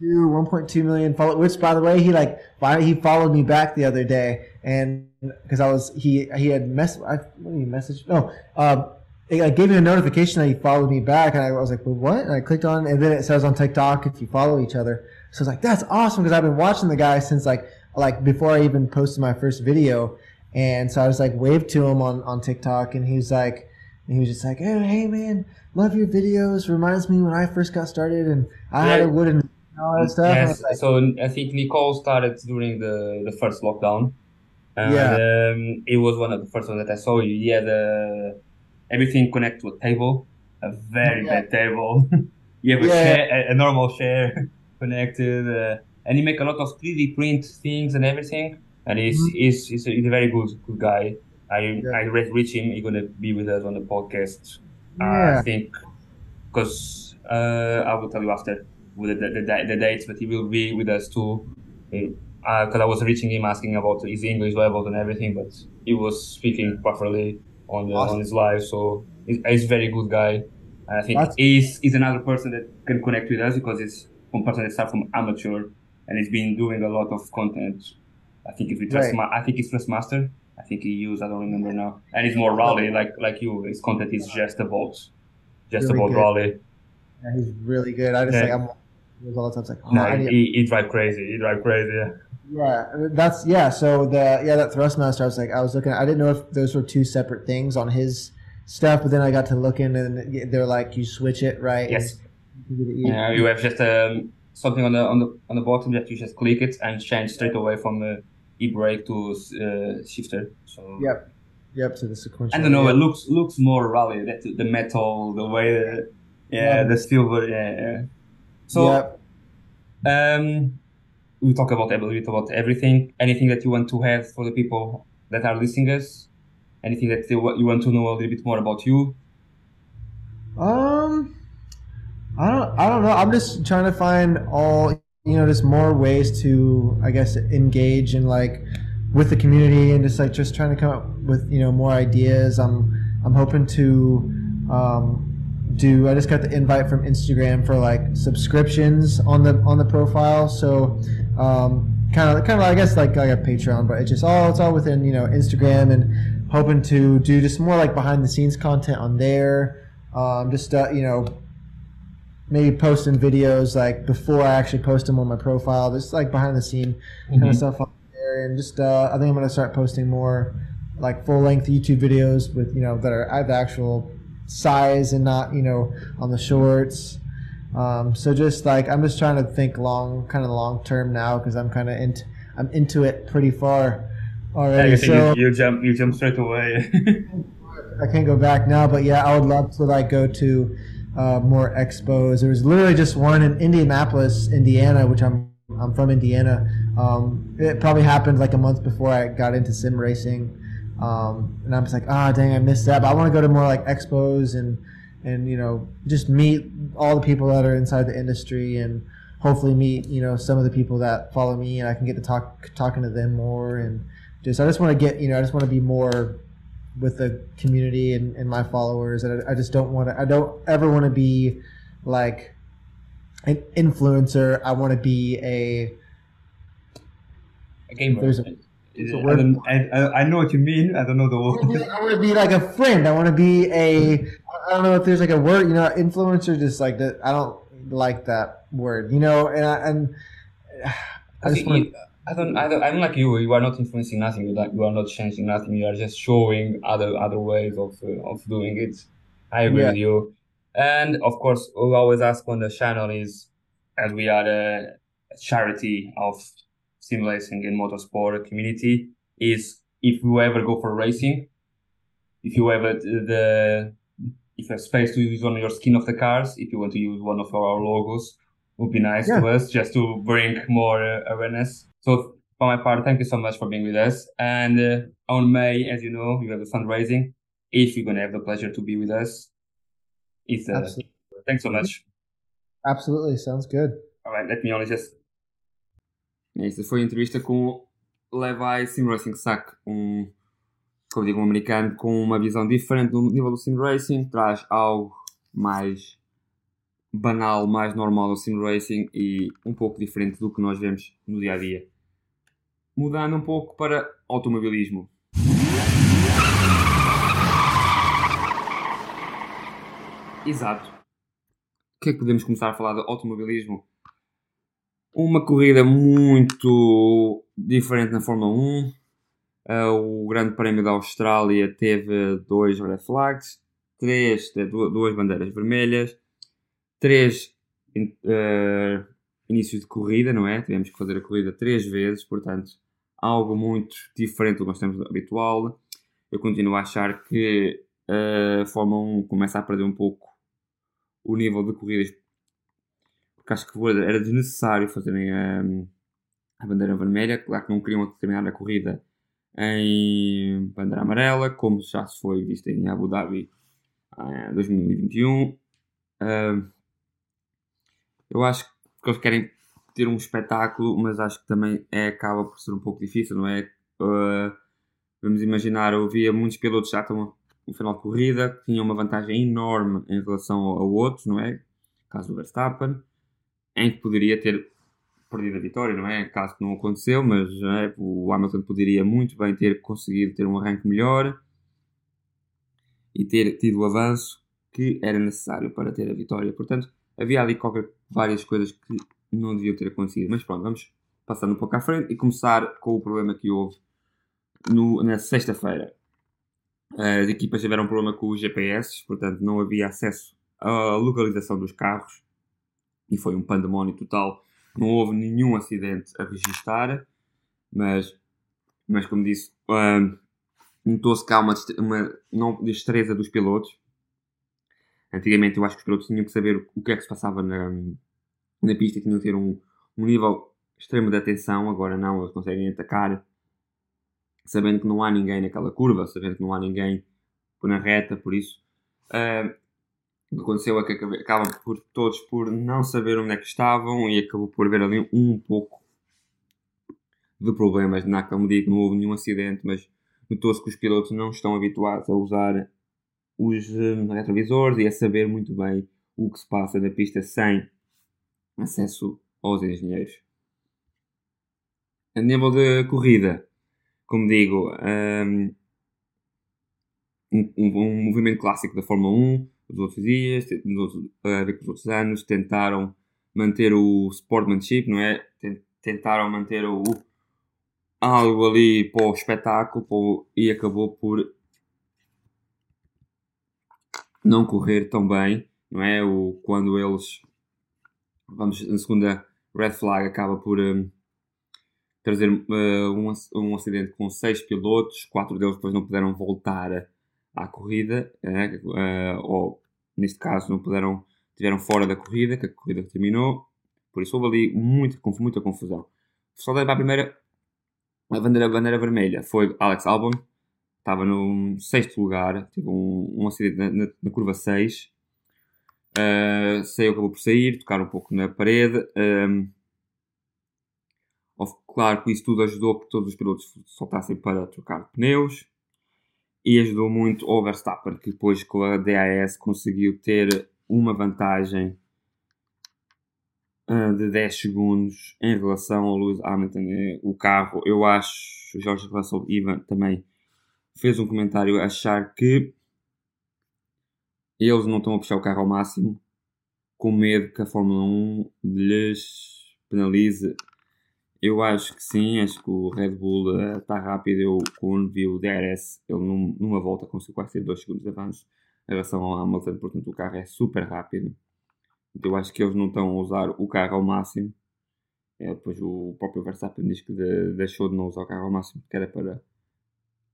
two, 1.2 million follow. Which, by the way, he like he followed me back the other day, and because I was he he had mess. I, what did he message? No, um, I gave me a notification that he followed me back, and I was like, well, what? And I clicked on, and then it says on TikTok if you follow each other. So I was like, that's awesome because I've been watching the guy since like like before I even posted my first video, and so I was like waved to him on on TikTok, and he was like. And he was just like, hey, hey, man, love your videos. Reminds me when I first got started and I had a wooden and all that stuff. Yes, like, so I think Nicole started during the, the first lockdown. And Yeah. um, it was one of the first ones that I saw. He had uh, everything connected to a table, a very Yeah. bad table. you have a, Yeah. chair, a, a normal chair connected, uh, and he make a lot of 3D print things and everything. And he's, Mhm. he's, he's, a, he's a very good good guy. I Yeah. I re- reach him. He's gonna be with us on the podcast. Uh, Yeah. I think because uh, I will tell you after with the, the, the, the dates, but he will be with us too. Because I was reaching him asking about his English levels and everything, but he was speaking properly on the, Awesome. on his live. So he's, he's a very good guy. I think That's- he's, he's another person that can connect with us because he's one person that started from amateur and he's been doing a lot of content. I think it's with Right. Trustma- I think it's Thrustmaster. I think he used. I don't remember now. And it's more rally, like like you. His content is just about, just Really about good. rally. Yeah, he's really good. I just Yeah. like I'm all the time. It's like, oh, No, he, he drive crazy. He drive crazy. Yeah. yeah, that's yeah. So the yeah that Thrustmaster, I was like, I was looking. I didn't know if those were two separate things on his stuff, but then I got to looking, and they're like, you switch it right. Yes. you Yeah, you have just um, something on the on the on the bottom that you just click it and change straight away from the e-brake to uh, shifter. So Yep. Yep, to the sequential. I don't know. Yep. It looks looks more rally. That the metal, the way the yeah, Yeah. the silver. Yeah, yeah. So Yep. um, we talk about a little bit about everything. Anything that you want to have for the people that are listening us? Anything that they, you want to know a little bit more about you? Um, I don't. I don't know. I'm just trying to find all you know, just more ways to, I guess, engage and like with the community and just like just trying to come up with you know more ideas. I'm I'm hoping to um, do. I just got the invite from Instagram for like subscriptions on the on the profile. So um, kind of kind of I guess like like a Patreon, but it's just all it's all within you know Instagram and hoping to do just more like behind the scenes content on there. Um, just uh, you know maybe posting videos like before I actually post them on my profile, just like behind the scene kind Mhm. of stuff on there, and just uh, I think I'm gonna start posting more like full length YouTube videos with you know that are at the actual size and not you know on the shorts. Um, so just like I'm just trying to think long, kind of long term now because I'm kind of into I'm into it pretty far already. you, think so you, you jump you jump straight away. I can't go back now, but yeah, I would love to like go to uh, more expos. There was literally just one in Indianapolis, Indiana, which I'm I'm from Indiana. Um, it probably happened like a month before I got into sim racing, um, and I'm just like, ah, dang, I missed that. But I want to go to more like expos and and you know just meet all the people that are inside the industry and hopefully meet you know some of the people that follow me and I can get to talk talking to them more and just I just want to get you know I just want to be more with the community and, and my followers and I, I just don't want to I don't ever want to be like an influencer I want to be a a gamer. There's a- a word- I, I I know what you mean. I don't know the word. I want to be like a friend I want to be a I don't know if there's like a word you know influencer just like that I don't like that word you know and I, and I just want You- I don't, I don't, I'm like you. You are not influencing nothing. You like, you are not changing nothing. You are just showing other other ways of uh, of doing it. I agree Yeah. with you. And of course, we always ask on the channel is, as we are a charity of sim racing and motorsport community, is if you ever go for racing, if you ever the if you have space to use on your skin of the cars, if you want to use one of our logos, would be nice Yeah. to us just to bring more uh, awareness. So for my part, thank you so much for being with us. And uh, on May, as you know, you have a fundraising. If you're gonna have the pleasure to be with us, it's uh, absolutely, thanks so much. absolutely sounds good Alright, let me only just. Esta foi a entrevista com Levi Sim Racing Sucks, um, como digo, um americano com uma visão diferente do nível do Sim Racing, traz algo mais banal, mais normal do Sim Racing e um pouco diferente do que nós vemos no dia a dia. Mudando um pouco para automobilismo. Exato. O que é que podemos começar a falar de automobilismo? Uma corrida muito diferente na Fórmula 1. Uh, o Grande Prémio da Austrália teve dois red flags, três, duas bandeiras vermelhas, três uh, inícios de corrida, não é? Tivemos que fazer a corrida três vezes, portanto, algo muito diferente do que nós temos habitual. Eu continuo a achar que uh, a Fórmula 1 começa a perder um pouco o nível de corridas porque acho que era desnecessário fazerem a, a bandeira vermelha. Claro que não queriam terminar a corrida em bandeira amarela, como já se foi visto em Abu Dhabi em 2021. Ah, eu acho que eles querem ter um espetáculo, mas acho que também é, acaba por ser um pouco difícil, não é? Ah, vamos imaginar, eu via muitos pilotos já estão no final de corrida, que tinham uma vantagem enorme em relação a outros, não é? Caso do Verstappen em que poderia ter perdido a vitória, não é? Caso que não aconteceu, mas é, o Hamilton poderia muito bem ter conseguido ter um arranque melhor e ter tido o avanço que era necessário para ter a vitória. Portanto, havia ali qualquer, várias coisas que não deviam ter acontecido. Mas pronto, vamos passar um pouco à frente e começar com o problema que houve no, na sexta-feira. As equipas tiveram um problema com os GPS, portanto não havia acesso à localização dos carros e foi um pandemónio total. Não houve nenhum acidente a registar, mas, mas como disse, um, notou-se que há uma, uma não, destreza dos pilotos. Antigamente eu acho que os pilotos tinham que saber o que é que se passava na, na pista, tinham que ter um, um nível extremo de atenção. Agora não, eles conseguem atacar sabendo que não há ninguém naquela curva, sabendo que não há ninguém na reta, por isso. Uh, o que aconteceu é que acabam por todos por não saber onde é que estavam e acabou por haver ali um pouco de problemas. Naquele medida não houve nenhum acidente, mas notou-se que os pilotos não estão habituados a usar os um, retrovisores e a saber muito bem o que se passa na pista sem acesso aos engenheiros. A nível de corrida, como digo, um, um, um, movimento clássico da Fórmula 1, os outros dias, a ver com os outros anos, tentaram manter o sportsmanship, não é? Tentaram manter o, algo ali para o espetáculo para o, e acabou por não correr tão bem, não é? O, quando eles, vamos, na segunda red flag acaba por um, trazer uh, um, um acidente com seis pilotos, quatro deles depois não puderam voltar à corrida, uh, ou neste caso não puderam, estiveram fora da corrida, que a corrida terminou, por isso houve ali muita, muita confusão. Só para a primeira a bandeira, a bandeira vermelha foi Alex Albon, estava no sexto lugar, teve um, um acidente na, na, na curva 6. Uh, saiu, acabou por sair, tocar um pouco na parede. Claro que isso tudo ajudou que todos os pilotos soltassem para trocar pneus e ajudou muito o Verstappen, que depois com a DAS conseguiu ter uma vantagem uh, de 10 segundos em relação ao Lewis Hamilton. É, o carro, eu acho, o Jorge Russell Ivan também fez um comentário a achar que eles não estão a puxar o carro ao máximo com medo que a Fórmula 1 lhes penalize. Eu acho que sim, acho que o Red Bull está uh, rápido. Eu, quando vi o DRS, ele num, numa volta conseguiu quase ter 2 segundos de avanço em relação ao Hamilton, portanto o carro é super rápido. Eu acho que eles não estão a usar o carro ao máximo. É, depois o próprio Verstappen diz que de, deixou de não usar o carro ao máximo porque era para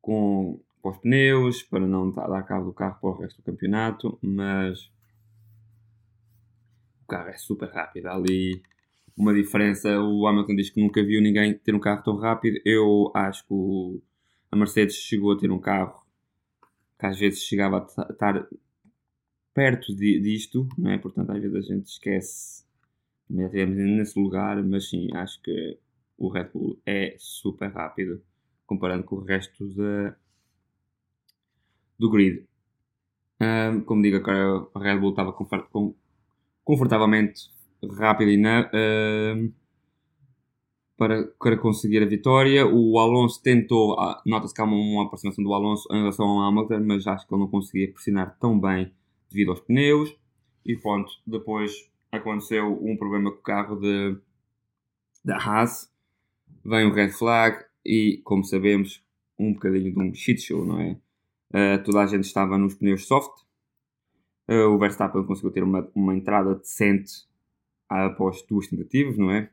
com, com os pneus, para não dar cabo do carro para o resto do campeonato, mas o carro é super rápido. Há ali uma diferença. O Hamilton diz que nunca viu ninguém ter um carro tão rápido. Eu acho que o, a Mercedes chegou a ter um carro que às vezes chegava a estar perto de, disto, não é? Portanto, às vezes a gente esquece, já nesse lugar, mas sim, acho que o Red Bull é super rápido comparando com o resto do grid. Um, como digo, agora a Red Bull estava confort, com, confortavelmente rápido e na, um, para, para conseguir a vitória. O Alonso tentou, ah, nota-se que há uma, uma aproximação do Alonso em relação ao Hamilton, mas acho que ele não conseguia pressionar tão bem devido aos pneus. E pronto, depois aconteceu um problema com o carro de, da Haas. Vem o red flag e, como sabemos, um bocadinho de um shit show, não é? Uh, toda a gente estava nos pneus soft. Uh, o Verstappen conseguiu ter uma, uma entrada decente após duas tentativas, não é?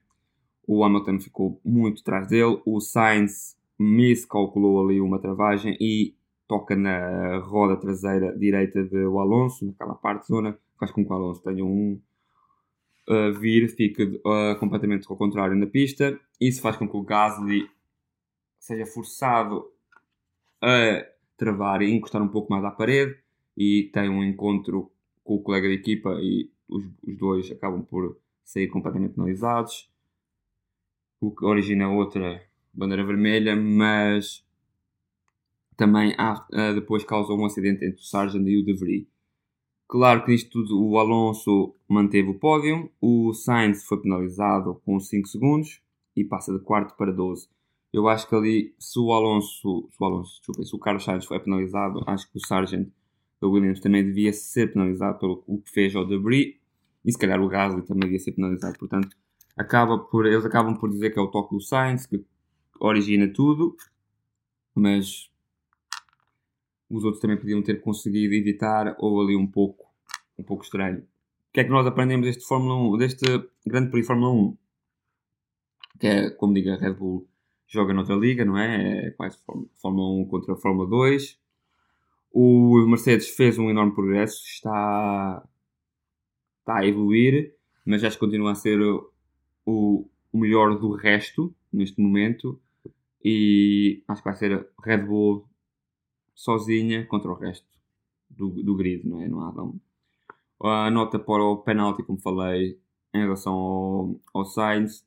O Hamilton ficou muito atrás dele. O Sainz miscalculou ali uma travagem e toca na roda traseira direita do Alonso, naquela parte zona, faz com que o Alonso tenha um uh, vir, fique completamente ao contrário na pista. Isso faz com que o Gasly seja forçado a travar e encostar um pouco mais à parede e tem um encontro com o colega de equipa e os, os dois acabam por sair completamente penalizados, o que origina outra bandeira vermelha, mas também há, uh, depois causou um acidente entre o Sargent e o De Vries. Claro que nisto tudo o Alonso manteve o pódio, o Sainz foi penalizado com 5 segundos e passa de quarto para 12. Eu acho que ali, se o Alonso, se o, Alonso, desculpa, se o Carlos Sainz foi penalizado, acho que o Sargent da Williams também devia ser penalizado pelo o que fez ao De Vries e se calhar o Gasly também devia ser penalizado. Portanto, acaba por, eles acabam por dizer que é o toque do Sainz que origina tudo, mas os outros também podiam ter conseguido evitar, ou ali um pouco, um pouco estranho. O que é que nós aprendemos deste, Fórmula 1, deste Grande Prix Fórmula 1? Que é, como digo, a Red Bull joga noutra liga, não é? É quase Fórmula 1 contra a Fórmula 2. O Mercedes fez um enorme progresso, está, está a evoluir, mas acho que continua a ser o, o melhor do resto neste momento. E acho que vai ser Red Bull sozinha contra o resto do, do grid, não é? Não há A nota para o penalti, como falei, em relação ao, ao Sainz.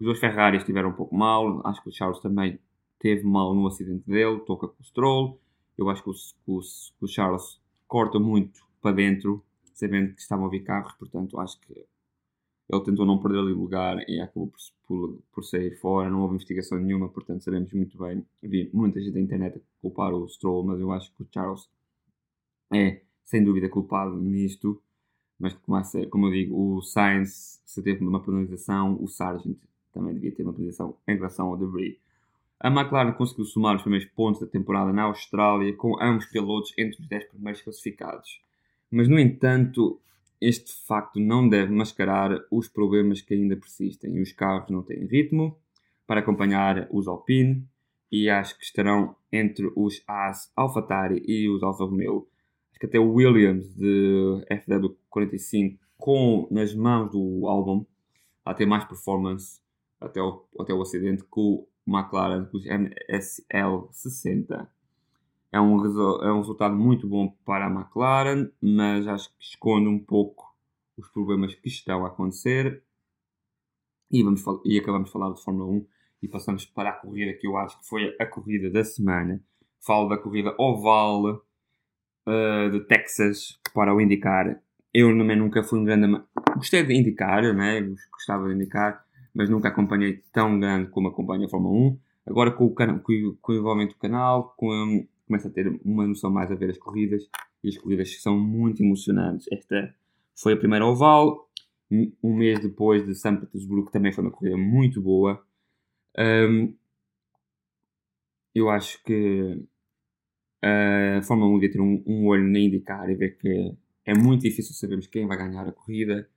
Os dois Ferraris estiveram um pouco mal. Acho que o Charles também teve mal no acidente dele, toca com o Stroll. Eu acho que o, o, o Charles corta muito para dentro, sabendo que estavam a vir carros, portanto acho que ele tentou não perder ali lugar e acabou por, por, por, sair fora. Não houve investigação nenhuma, portanto sabemos muito bem. Vi muita gente na internet a culpar o Stroll, mas eu acho que o Charles é sem dúvida culpado nisto. Mas como, como eu digo, o Sainz, se teve uma penalização, o Sargent também devia ter uma penalização em relação ao Debris. A McLaren conseguiu somar os primeiros pontos da temporada na Austrália, com ambos pilotos entre os 10 primeiros classificados. Mas, no entanto, este facto não deve mascarar os problemas que ainda persistem. Os carros não têm ritmo para acompanhar os Alpine e acho que estarão entre os As AlphaTauri e os Alfa Romeo. Acho que até o Williams de FW45 com nas mãos do álbum a ter mais performance até o, até o acidente que o McLaren com os MSL60. É um, é um resultado muito bom para a McLaren, mas acho que esconde um pouco os problemas que estão a acontecer. E, vamos, e acabamos de falar de Fórmula 1 e passamos para a corrida que eu acho que foi a corrida da semana. Falo da corrida oval uh, de Texas para o indicar. Eu também nunca fui um grande. Gostei de indicar, né? gostava de indicar, mas nunca acompanhei tão grande como acompanho a Fórmula 1. Agora com o, com, com o envolvimento do canal, com, um, começo a ter uma noção mais a ver as corridas, e as corridas são muito emocionantes. Esta foi a primeira oval, um mês depois de São Petersburgo também foi uma corrida muito boa. Um, eu acho que a Fórmula 1 devia ter um, um olho na indicar e ver que é muito difícil sabermos quem vai ganhar a corrida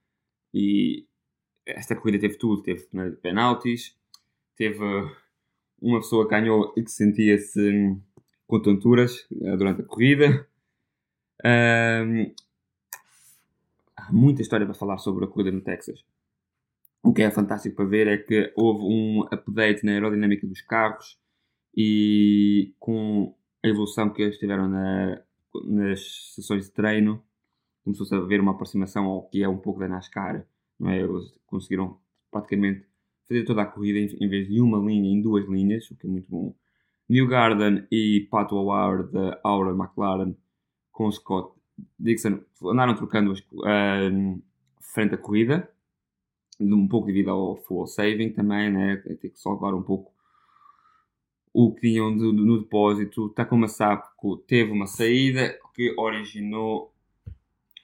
e esta corrida teve tudo. Teve penaltis, teve uma pessoa que ganhou e que sentia-se com tonturas eh, durante a corrida. Um, há muita história para falar sobre a corrida no Texas. O que é fantástico para ver é que houve um update na aerodinâmica dos carros e com a evolução que eles tiveram na, nas sessões de treino, começou-se a ver uma aproximação ao que é um pouco da NASCAR é? Eles conseguiram praticamente fazer toda a corrida em, vez de uma linha, em duas linhas, o que é muito bom. New Garden e Pat O'Hare da Aura McLaren com Scott Dixon andaram trocando uh, frente à corrida, um pouco devido ao full saving também, né? ter que salvar um pouco o que tinham no depósito. Takuma Sapo teve uma saída que originou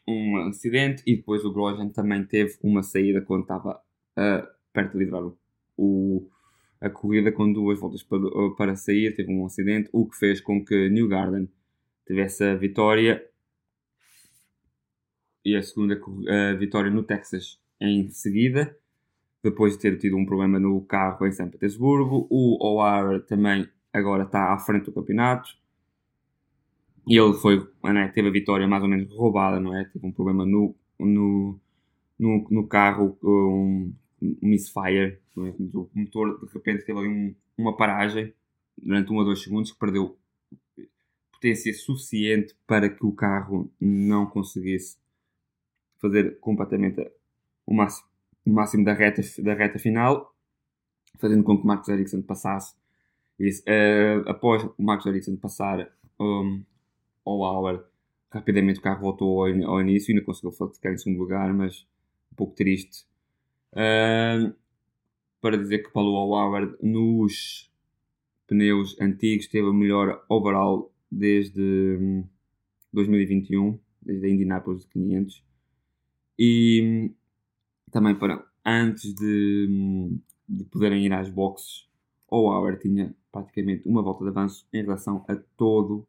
um acidente e depois o Grosjean também teve uma saída quando estava uh, perto de livrar o, a corrida com duas voltas para, para sair, teve um acidente, o que fez com que New Garden tivesse a vitória e a segunda uh, vitória no Texas em seguida, depois de ter tido um problema no carro em São Petersburgo. O OR também agora está à frente do campeonato. E ele foi, né, teve a vitória mais ou menos roubada, não é? Teve um problema no, no, no, no carro, um, um misfire, é? o motor de repente teve ali um, uma paragem durante um ou dois segundos que perdeu potência suficiente para que o carro não conseguisse fazer completamente o máximo, o máximo da, reta, da reta final, fazendo com que o Marcos Ericsson passasse. E, uh, após o Marcos Ericsson passar um, ao hour. Rapidamente o carro voltou ao, ao início, ainda conseguiu ficar em segundo lugar, mas um pouco triste. Uh, para dizer que Paulo Howard nos pneus antigos teve o melhor overall desde 2021, hum, desde a Indianapolis de 500. E também para antes de, hum, de poderem ir às boxes, o Howard tinha praticamente uma volta de avanço em relação a todo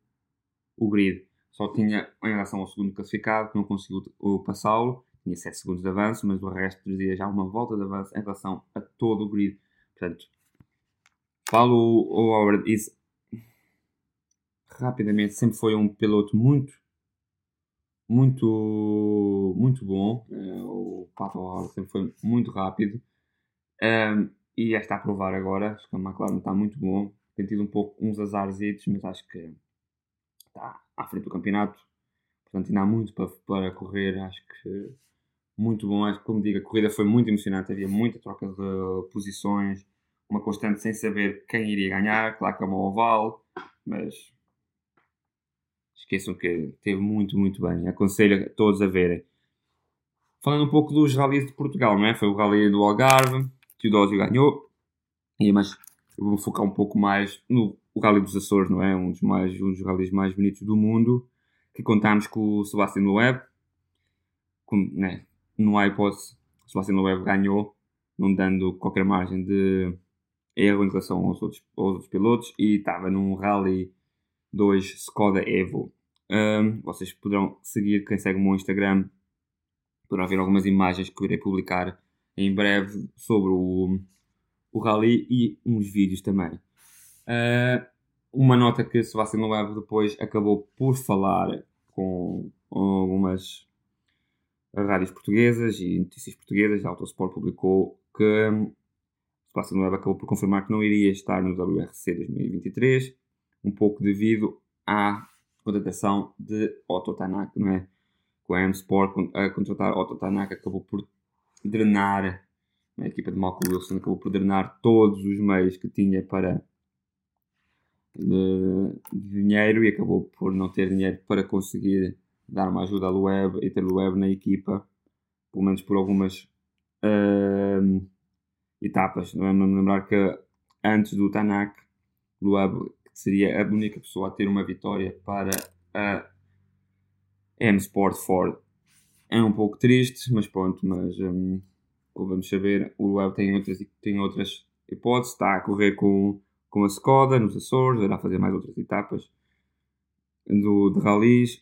o grid. Só tinha, em relação ao segundo classificado, que não conseguiu passá-lo, tinha 7 segundos de avanço, mas o resto trazia já uma volta de avanço em relação a todo o grid. Portanto, Paulo Howard isso rapidamente sempre foi um piloto muito muito muito bom uh, o Pato Howard sempre foi muito rápido um, e já está a provar agora acho que a McLaren está muito bom tem tido um pouco uns azares mas acho que está à frente do campeonato. Portanto ainda há muito para, para correr. Acho que muito bom. Acho que como digo a corrida foi muito emocionante. Havia muita troca de posições uma constante sem saber quem iria ganhar. Claro que é uma oval mas esqueçam que teve muito muito bem. Aconselho a todos a verem. Falando um pouco dos rallies de Portugal não é? foi o rally do Algarve que o Dósio ganhou. Mas vou focar um pouco mais no Rally dos Açores, não é? Um dos, mais, um dos rallies mais bonitos do mundo, que contámos com o Sebastian Loeb. Com, né? No iPod, o Sebastian Loeb ganhou, não dando qualquer margem de erro em relação aos outros, aos outros pilotos, e estava num Rally 2 Skoda Evo. Um, vocês poderão seguir, quem segue o meu Instagram, poderão ver algumas imagens que eu irei publicar em breve sobre o, o Rally e uns vídeos também. Uh, uma nota que Sebastião Loeb depois acabou por falar com algumas rádios portuguesas e notícias portuguesas, a Autosport publicou que Sebastião Loeb acabou por confirmar que não iria estar no WRC 2023, um pouco devido à contratação de Otto Tanaka, não é? Com a M-Sport a contratar Otto Tanaka acabou por drenar, a equipa de Malcolm Wilson acabou por drenar todos os meios que tinha para de, de, dinheiro e acabou por não ter dinheiro para conseguir dar uma ajuda ao web e ter o web na equipa, pelo menos por algumas uh, etapas. Não é me lembrar que antes do Tanak, o web seria a única pessoa a ter uma vitória para a M Sport Ford. É um pouco triste, mas pronto, mas um, vamos saber, o web tem outras, tem outras hipóteses, está a correr com com a Skoda nos Açores, irá fazer mais outras etapas do, de rallies.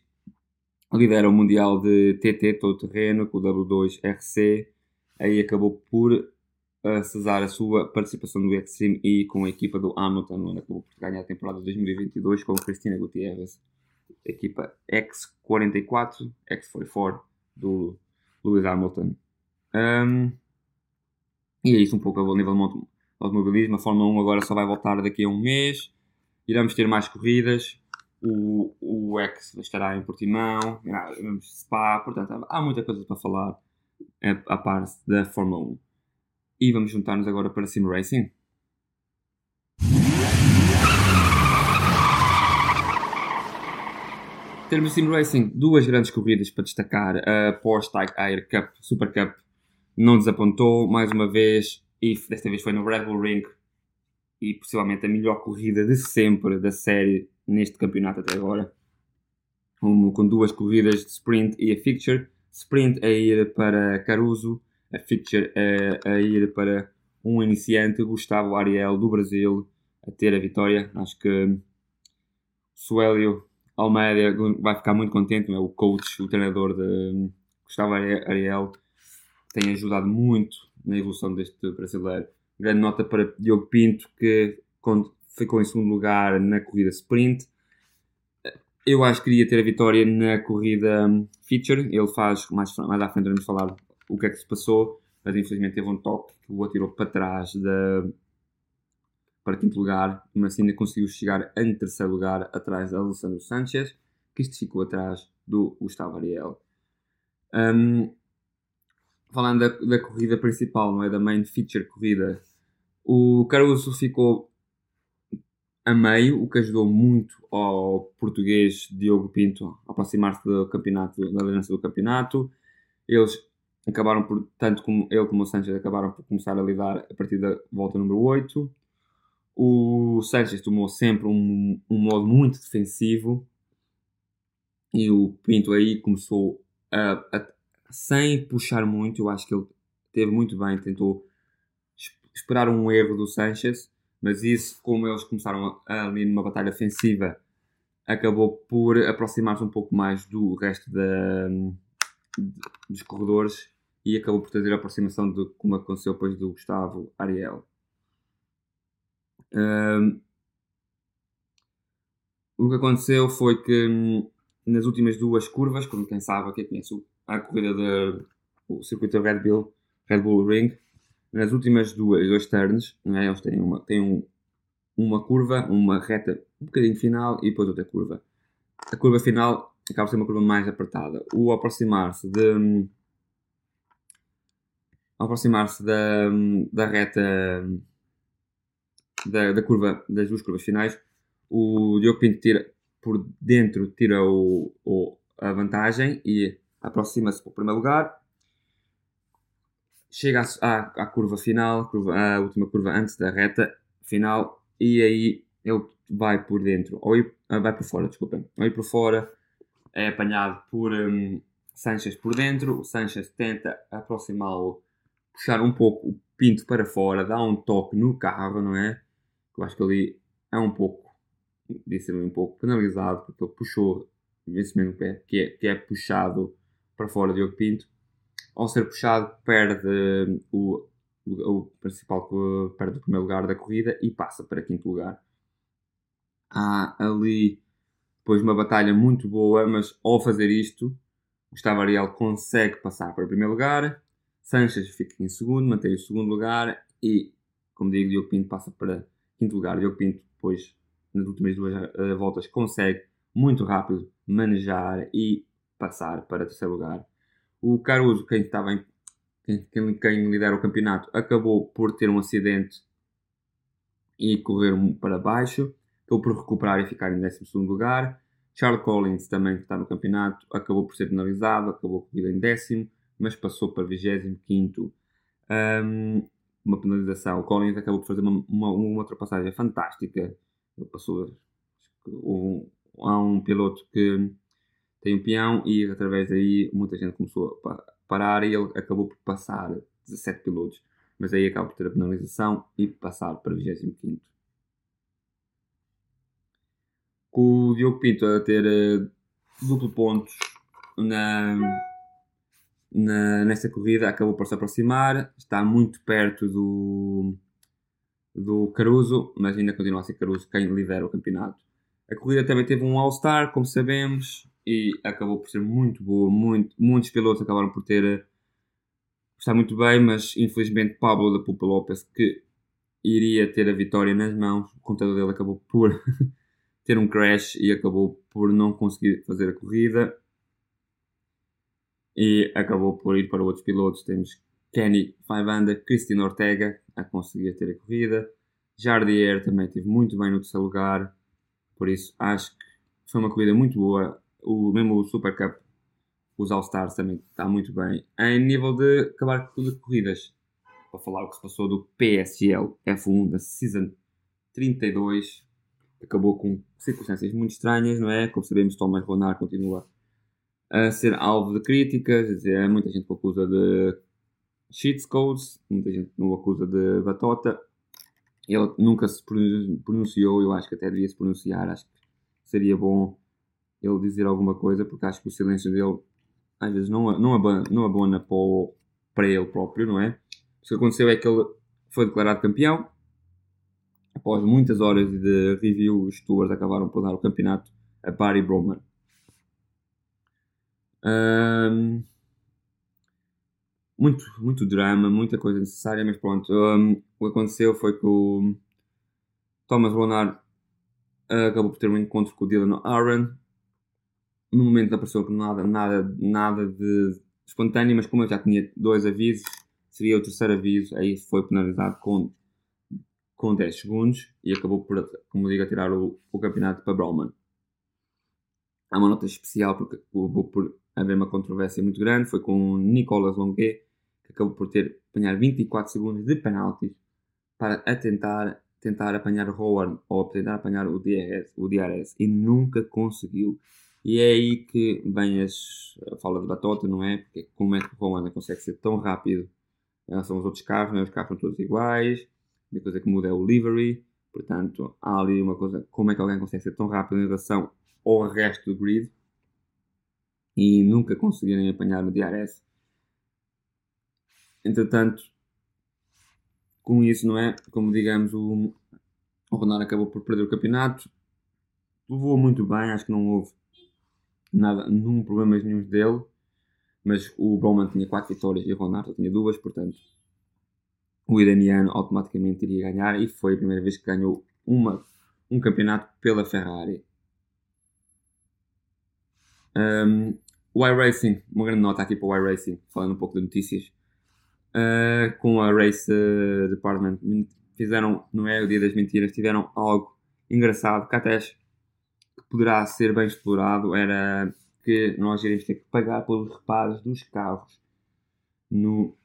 Lidera o Mundial de TT todo terreno com o W2 RC. Aí acabou por uh, cesar a sua participação no Extreme E com a equipa do Hamilton, onde acabou por ganhar a temporada de 2022 com Cristina Gutierrez, equipa X44, X44 do Lewis Hamilton. Um, e é isso um pouco a nível de automobilismo. A Fórmula 1 agora só vai voltar daqui a um mês. Iremos ter mais corridas. O, o X estará em Portimão, Spa, portanto há muita coisa para falar a, parte da Fórmula 1. E vamos juntar-nos agora para Sim Racing. Temos Sim Racing duas grandes corridas para destacar. A Porsche Air Cup, Super Cup, não desapontou. Mais uma vez, e desta vez foi no Red Bull Ring e possivelmente a melhor corrida de sempre da série neste campeonato até agora. Um, com duas corridas de sprint e a fixture. Sprint a ir para Caruso, a fixture a, a ir para um iniciante, Gustavo Ariel, do Brasil, a ter a vitória. Acho que Suélio Almeida vai ficar muito contente, é? o coach, o treinador de Gustavo Ariel, tem ajudado muito na evolução deste brasileiro. Grande nota para Diogo Pinto, que ficou em segundo lugar na corrida sprint. Eu acho que queria ter a vitória na corrida hum, feature. Ele faz, mais, mais à frente vamos falar o que é que se passou, mas infelizmente teve um toque que o atirou para trás da, para quinto lugar, mas ainda conseguiu chegar em terceiro lugar atrás de Alessandro Sanchez, que ficou atrás do Gustavo Ariel. Um, falando da, da, corrida principal, não é? Da main feature corrida, o Caruso ficou a meio, o que ajudou muito ao português Diogo Pinto a aproximar-se do campeonato, da liderança do campeonato. Eles acabaram por, tanto como ele como o Sanchez, acabaram por começar a lidar a partir da volta número 8. O Sanchez tomou sempre um, um modo muito defensivo e o Pinto aí começou a, a sem puxar muito. Eu acho que ele teve muito bem, tentou esperar um erro do Sanchez, mas isso, como eles começaram ali numa batalha ofensiva, acabou por aproximar-se um pouco mais do resto da, dos corredores e acabou por trazer a aproximação de como aconteceu depois do Gustavo Ariel. Um, o que aconteceu foi que hum, nas últimas duas curvas, como quem sabe, quem conhece a corrida do circuito Red Bull, Red Bull Ring, nas últimas duas, dois turns, é? eles têm, uma, têm um, uma curva, uma reta um bocadinho final e depois outra curva. A curva final acaba ser uma curva mais apertada. O aproximar-se de. Aproximar-se da, da reta da, da curva, das duas curvas finais, o Diogo Pinto tira por dentro, tira o, o a vantagem e aproxima-se para o primeiro lugar. Chega à, à, curva final, curva, a última curva antes da reta final, e aí ele vai por dentro, ou ir, ah, vai por fora, desculpem, ou ir por fora, é apanhado por um, Sanches por dentro, o Sanches tenta aproximá-lo, puxar um pouco o pinto para fora, dá um toque no carro, não é? Eu acho que ali é um pouco, disse um pouco penalizado, porque ele puxou esse mesmo pé, que é, que é puxado para fora Diogo Pinto. Ao ser puxado, perde o, o, o principal, perde o primeiro lugar da corrida e passa para quinto lugar. Há ali depois uma batalha muito boa, mas ao fazer isto, Gustavo Ariel consegue passar para o primeiro lugar, Sanches fica em segundo, mantém o segundo lugar e, como digo, Diogo Pinto passa para quinto lugar. Diogo Pinto, depois, nas últimas duas uh, voltas, consegue muito rápido manejar e passar para terceiro lugar. O Caruso, quem estava em, quem, quem lidera o campeonato, acabou por ter um acidente e correr para baixo. Acabou por recuperar e ficar em 12 lugar. Charles Collins, também que está no campeonato, acabou por ser penalizado, acabou a corrida em décimo, mas passou para 25. Um, uma penalização. O Collins acabou por fazer uma, uma, uma ultrapassagem fantástica. Ele passou. Houve um, há um piloto que tem um peão e através daí muita gente começou a parar e ele acabou por passar 17 pilotos. Mas aí acaba por ter a penalização e passar para 25. Com o Diogo Pinto a ter uh, duplo pontos na, na, corrida, acabou por se aproximar, está muito perto do, do Caruso, mas ainda continua a ser Caruso quem lidera o campeonato. A corrida também teve um All-Star, como sabemos, e acabou por ser muito boa. Muito, muitos pilotos acabaram por ter está muito bem, mas infelizmente Pablo da Pupa Lopes, que iria ter a vitória nas mãos, o contador dele acabou por ter um crash e acabou por não conseguir fazer a corrida e acabou por ir para outros pilotos. Temos Kenny Faivanda, Cristina Ortega a conseguir ter a corrida, Jardier também esteve muito bem no terceiro lugar, por isso acho que foi uma corrida muito boa o, mesmo o Super Cup, os All-Stars também está muito bem. Em nível de acabar com de corridas, para falar o que se passou do PSL F1 da Season 32, acabou com circunstâncias muito estranhas, não é? Como sabemos, Thomas Ronald continua a ser alvo de críticas, muita gente o acusa de cheats codes, muita gente o acusa de batota. Ele nunca se pronunciou, eu acho que até devia se pronunciar, acho que seria bom ele dizer alguma coisa, porque acho que o silêncio dele às vezes não, não, abona, não para, para ele próprio, não é? O que aconteceu é que ele foi declarado campeão. Após muitas horas de review, os stewards acabaram por dar o campeonato a Barry Broman. Um, muito, muito drama, muita coisa necessária, mas pronto. Um, o que aconteceu foi que o Thomas Ronald acabou por ter um encontro com o Dylan Aaron, no momento apareceu que nada, nada, nada de espontâneo, mas como eu já tinha dois avisos, seria o terceiro aviso, aí foi penalizado com, com 10 segundos e acabou por, como digo, tirar o, o campeonato para Brauman. Há uma nota especial porque acabou por haver uma controvérsia muito grande, foi com Nicolas Longuet, que acabou por ter apanhar 24 segundos de penaltis para tentar, tentar apanhar o Howard ou tentar apanhar o DRS, o DRS e nunca conseguiu. E é aí que vem as, a fala de batota, não é? Porque como é que o Honda consegue ser tão rápido em relação aos outros carros, não é? Os carros são todos iguais, a única coisa que muda é o livery, portanto há ali uma coisa, como é que alguém consegue ser tão rápido em relação ao resto do grid e nunca conseguirem apanhar o DRS. Entretanto, com isso, não é? Como digamos, o, O Ronaldo acabou por perder o campeonato. Levou muito bem, acho que não houve nada, nenhum problema nenhum dele. Mas o Bowman tinha 4 vitórias e o Ronaldo tinha duas, portanto o iraniano automaticamente iria ganhar e foi a primeira vez que ganhou uma, um campeonato pela Ferrari. Um, o iRacing, uma grande nota aqui para o iRacing, falando um pouco de notícias. Uh, com a Race Department fizeram, não é o dia das mentiras, tiveram algo engraçado que até acho que poderá ser bem explorado. Era que nós iríamos ter que pagar pelos reparos dos carros no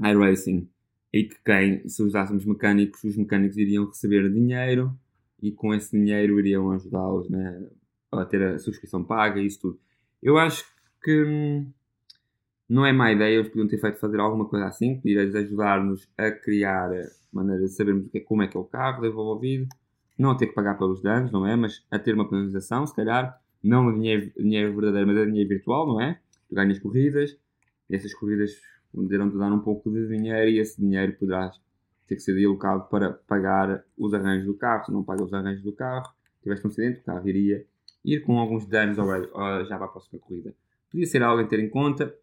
iRacing e que quem, se usássemos mecânicos, os mecânicos iriam receber dinheiro e com esse dinheiro iriam ajudá-los né, a ter a subscrição paga e isso tudo. Eu acho que hum, não é má ideia, eles podiam ter feito fazer alguma coisa assim, iria ajudar-nos a criar maneira de sabermos é, como é que é o carro desenvolvido, não a ter que pagar pelos danos, não é? Mas a ter uma penalização, se calhar, não dinheiro, dinheiro verdadeiro, mas a dinheiro virtual, não é? Tu ganhas corridas, essas corridas poderão-te dar um pouco de dinheiro e esse dinheiro poderá ter que ser alocado para pagar os arranjos do carro. Se não paga os arranjos do carro, tiveste um acidente, o carro iria ir com alguns danos já para a próxima corrida. Podia ser algo a ter em conta.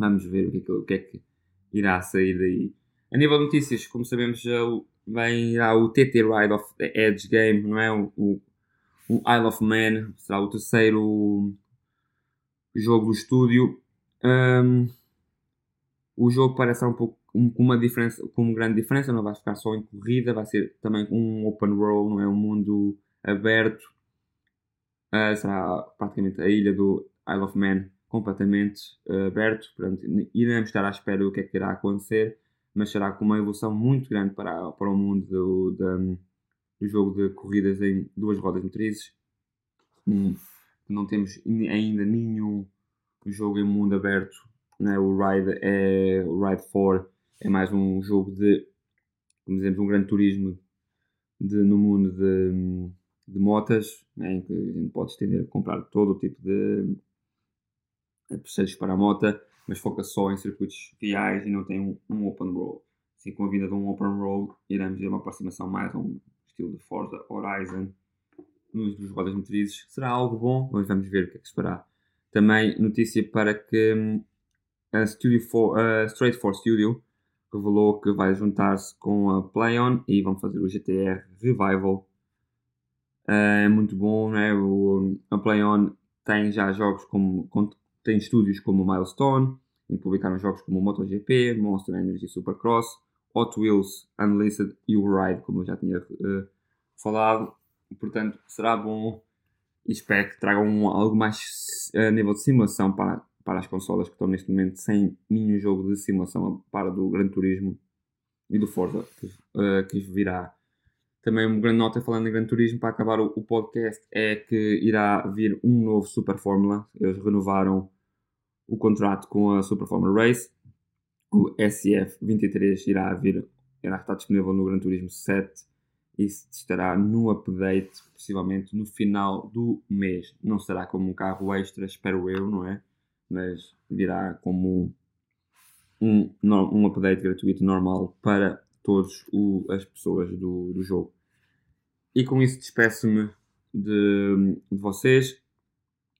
Vamos ver o que é que, o que, é que irá sair daí. A nível de notícias, como sabemos, já vem irá o TT Ride of Edge Game, não é? O, o, o Isle of Man, será o terceiro jogo do estúdio. Um, o jogo parece um pouco com uma diferença, com uma grande diferença, não vai ficar só em corrida, vai ser também um open world, não é um mundo aberto. Uh, será praticamente a ilha do Isle of Man completamente uh, aberto. Portanto, iremos estar à espera do que é que irá acontecer, mas será com uma evolução muito grande para, para o mundo do, do, do jogo de corridas em duas rodas motrizes. Hum, não temos ainda nenhum jogo em mundo aberto né? o Ride é o Ride 4 é mais um jogo de como dizemos um grande turismo de, no mundo de, de motas né? em que a gente pode estender a comprar todo o tipo de, de processos para a mota mas foca só em circuitos reais e não tem um, um open road assim com a vinda de um open road iremos ver uma aproximação mais a um estilo de Forza Horizon nos rodas motrizes será algo bom mas vamos ver o que é que esperar também notícia para que hum, a, Studio for, a Straight for Studio revelou que vai juntar-se com a PlayOn e vão fazer o GTR Revival. É muito bom, né? O, a PlayOn tem já jogos como. Tem estúdios como Milestone, em que publicaram jogos como MotoGP, Monster Energy Supercross, Hot Wheels Unlisted e o Ride, como eu já tinha uh, falado. Portanto, será bom e espero que tragam um, algo mais a uh, nível de simulação para para as consolas que estão neste momento sem nenhum jogo de simulação para do Gran Turismo e do Forza que, uh, que virá. Também uma grande nota falando em Gran Turismo para acabar o, o, podcast é que irá vir um novo Super Fórmula. Eles renovaram o contrato com a Super Fórmula Race. O SF23 irá vir, irá estar disponível no Gran Turismo 7 e estará no update possivelmente no final do mês. Não será como um carro extra, espero eu, não é? mas virá como um, um, um update gratuito normal para todas as pessoas do, do jogo. E com isso despeço-me de, de, vocês.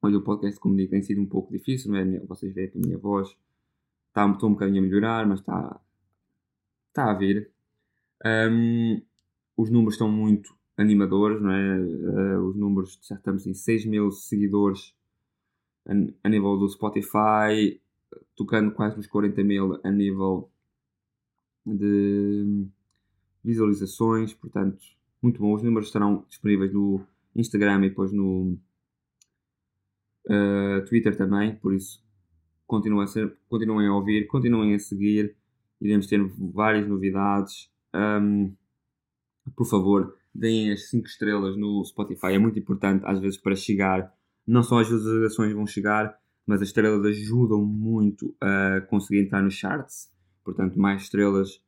Hoje o podcast, como digo, tem sido um pouco difícil, não é? Vocês veem que a minha voz está, está um bocadinho a melhorar, mas está, está a vir. Um, os números estão muito animadores, não é? Uh, os números, já estamos em 6 mil seguidores a, a nível do Spotify, tocando quase nos 40 mil a nível de visualizações, portanto, muito bom. Os números estarão disponíveis no Instagram e depois no uh, Twitter também, por isso continuem a, ser, continuem a ouvir, continuem a seguir, iremos ter várias novidades. Um, por favor, deem as 5 estrelas no Spotify, é muito importante às vezes para chegar não só as visualizações vão chegar, mas as estrelas ajudam muito a conseguir entrar nos charts. Portanto, mais estrelas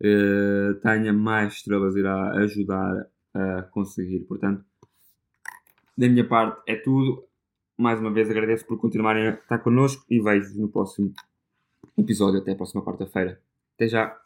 uh, tenha, mais estrelas irá ajudar a conseguir. Portanto, da minha parte é tudo. Mais uma vez agradeço por continuarem a estar connosco e vejo-vos no próximo episódio. Até a próxima quarta-feira. Até já!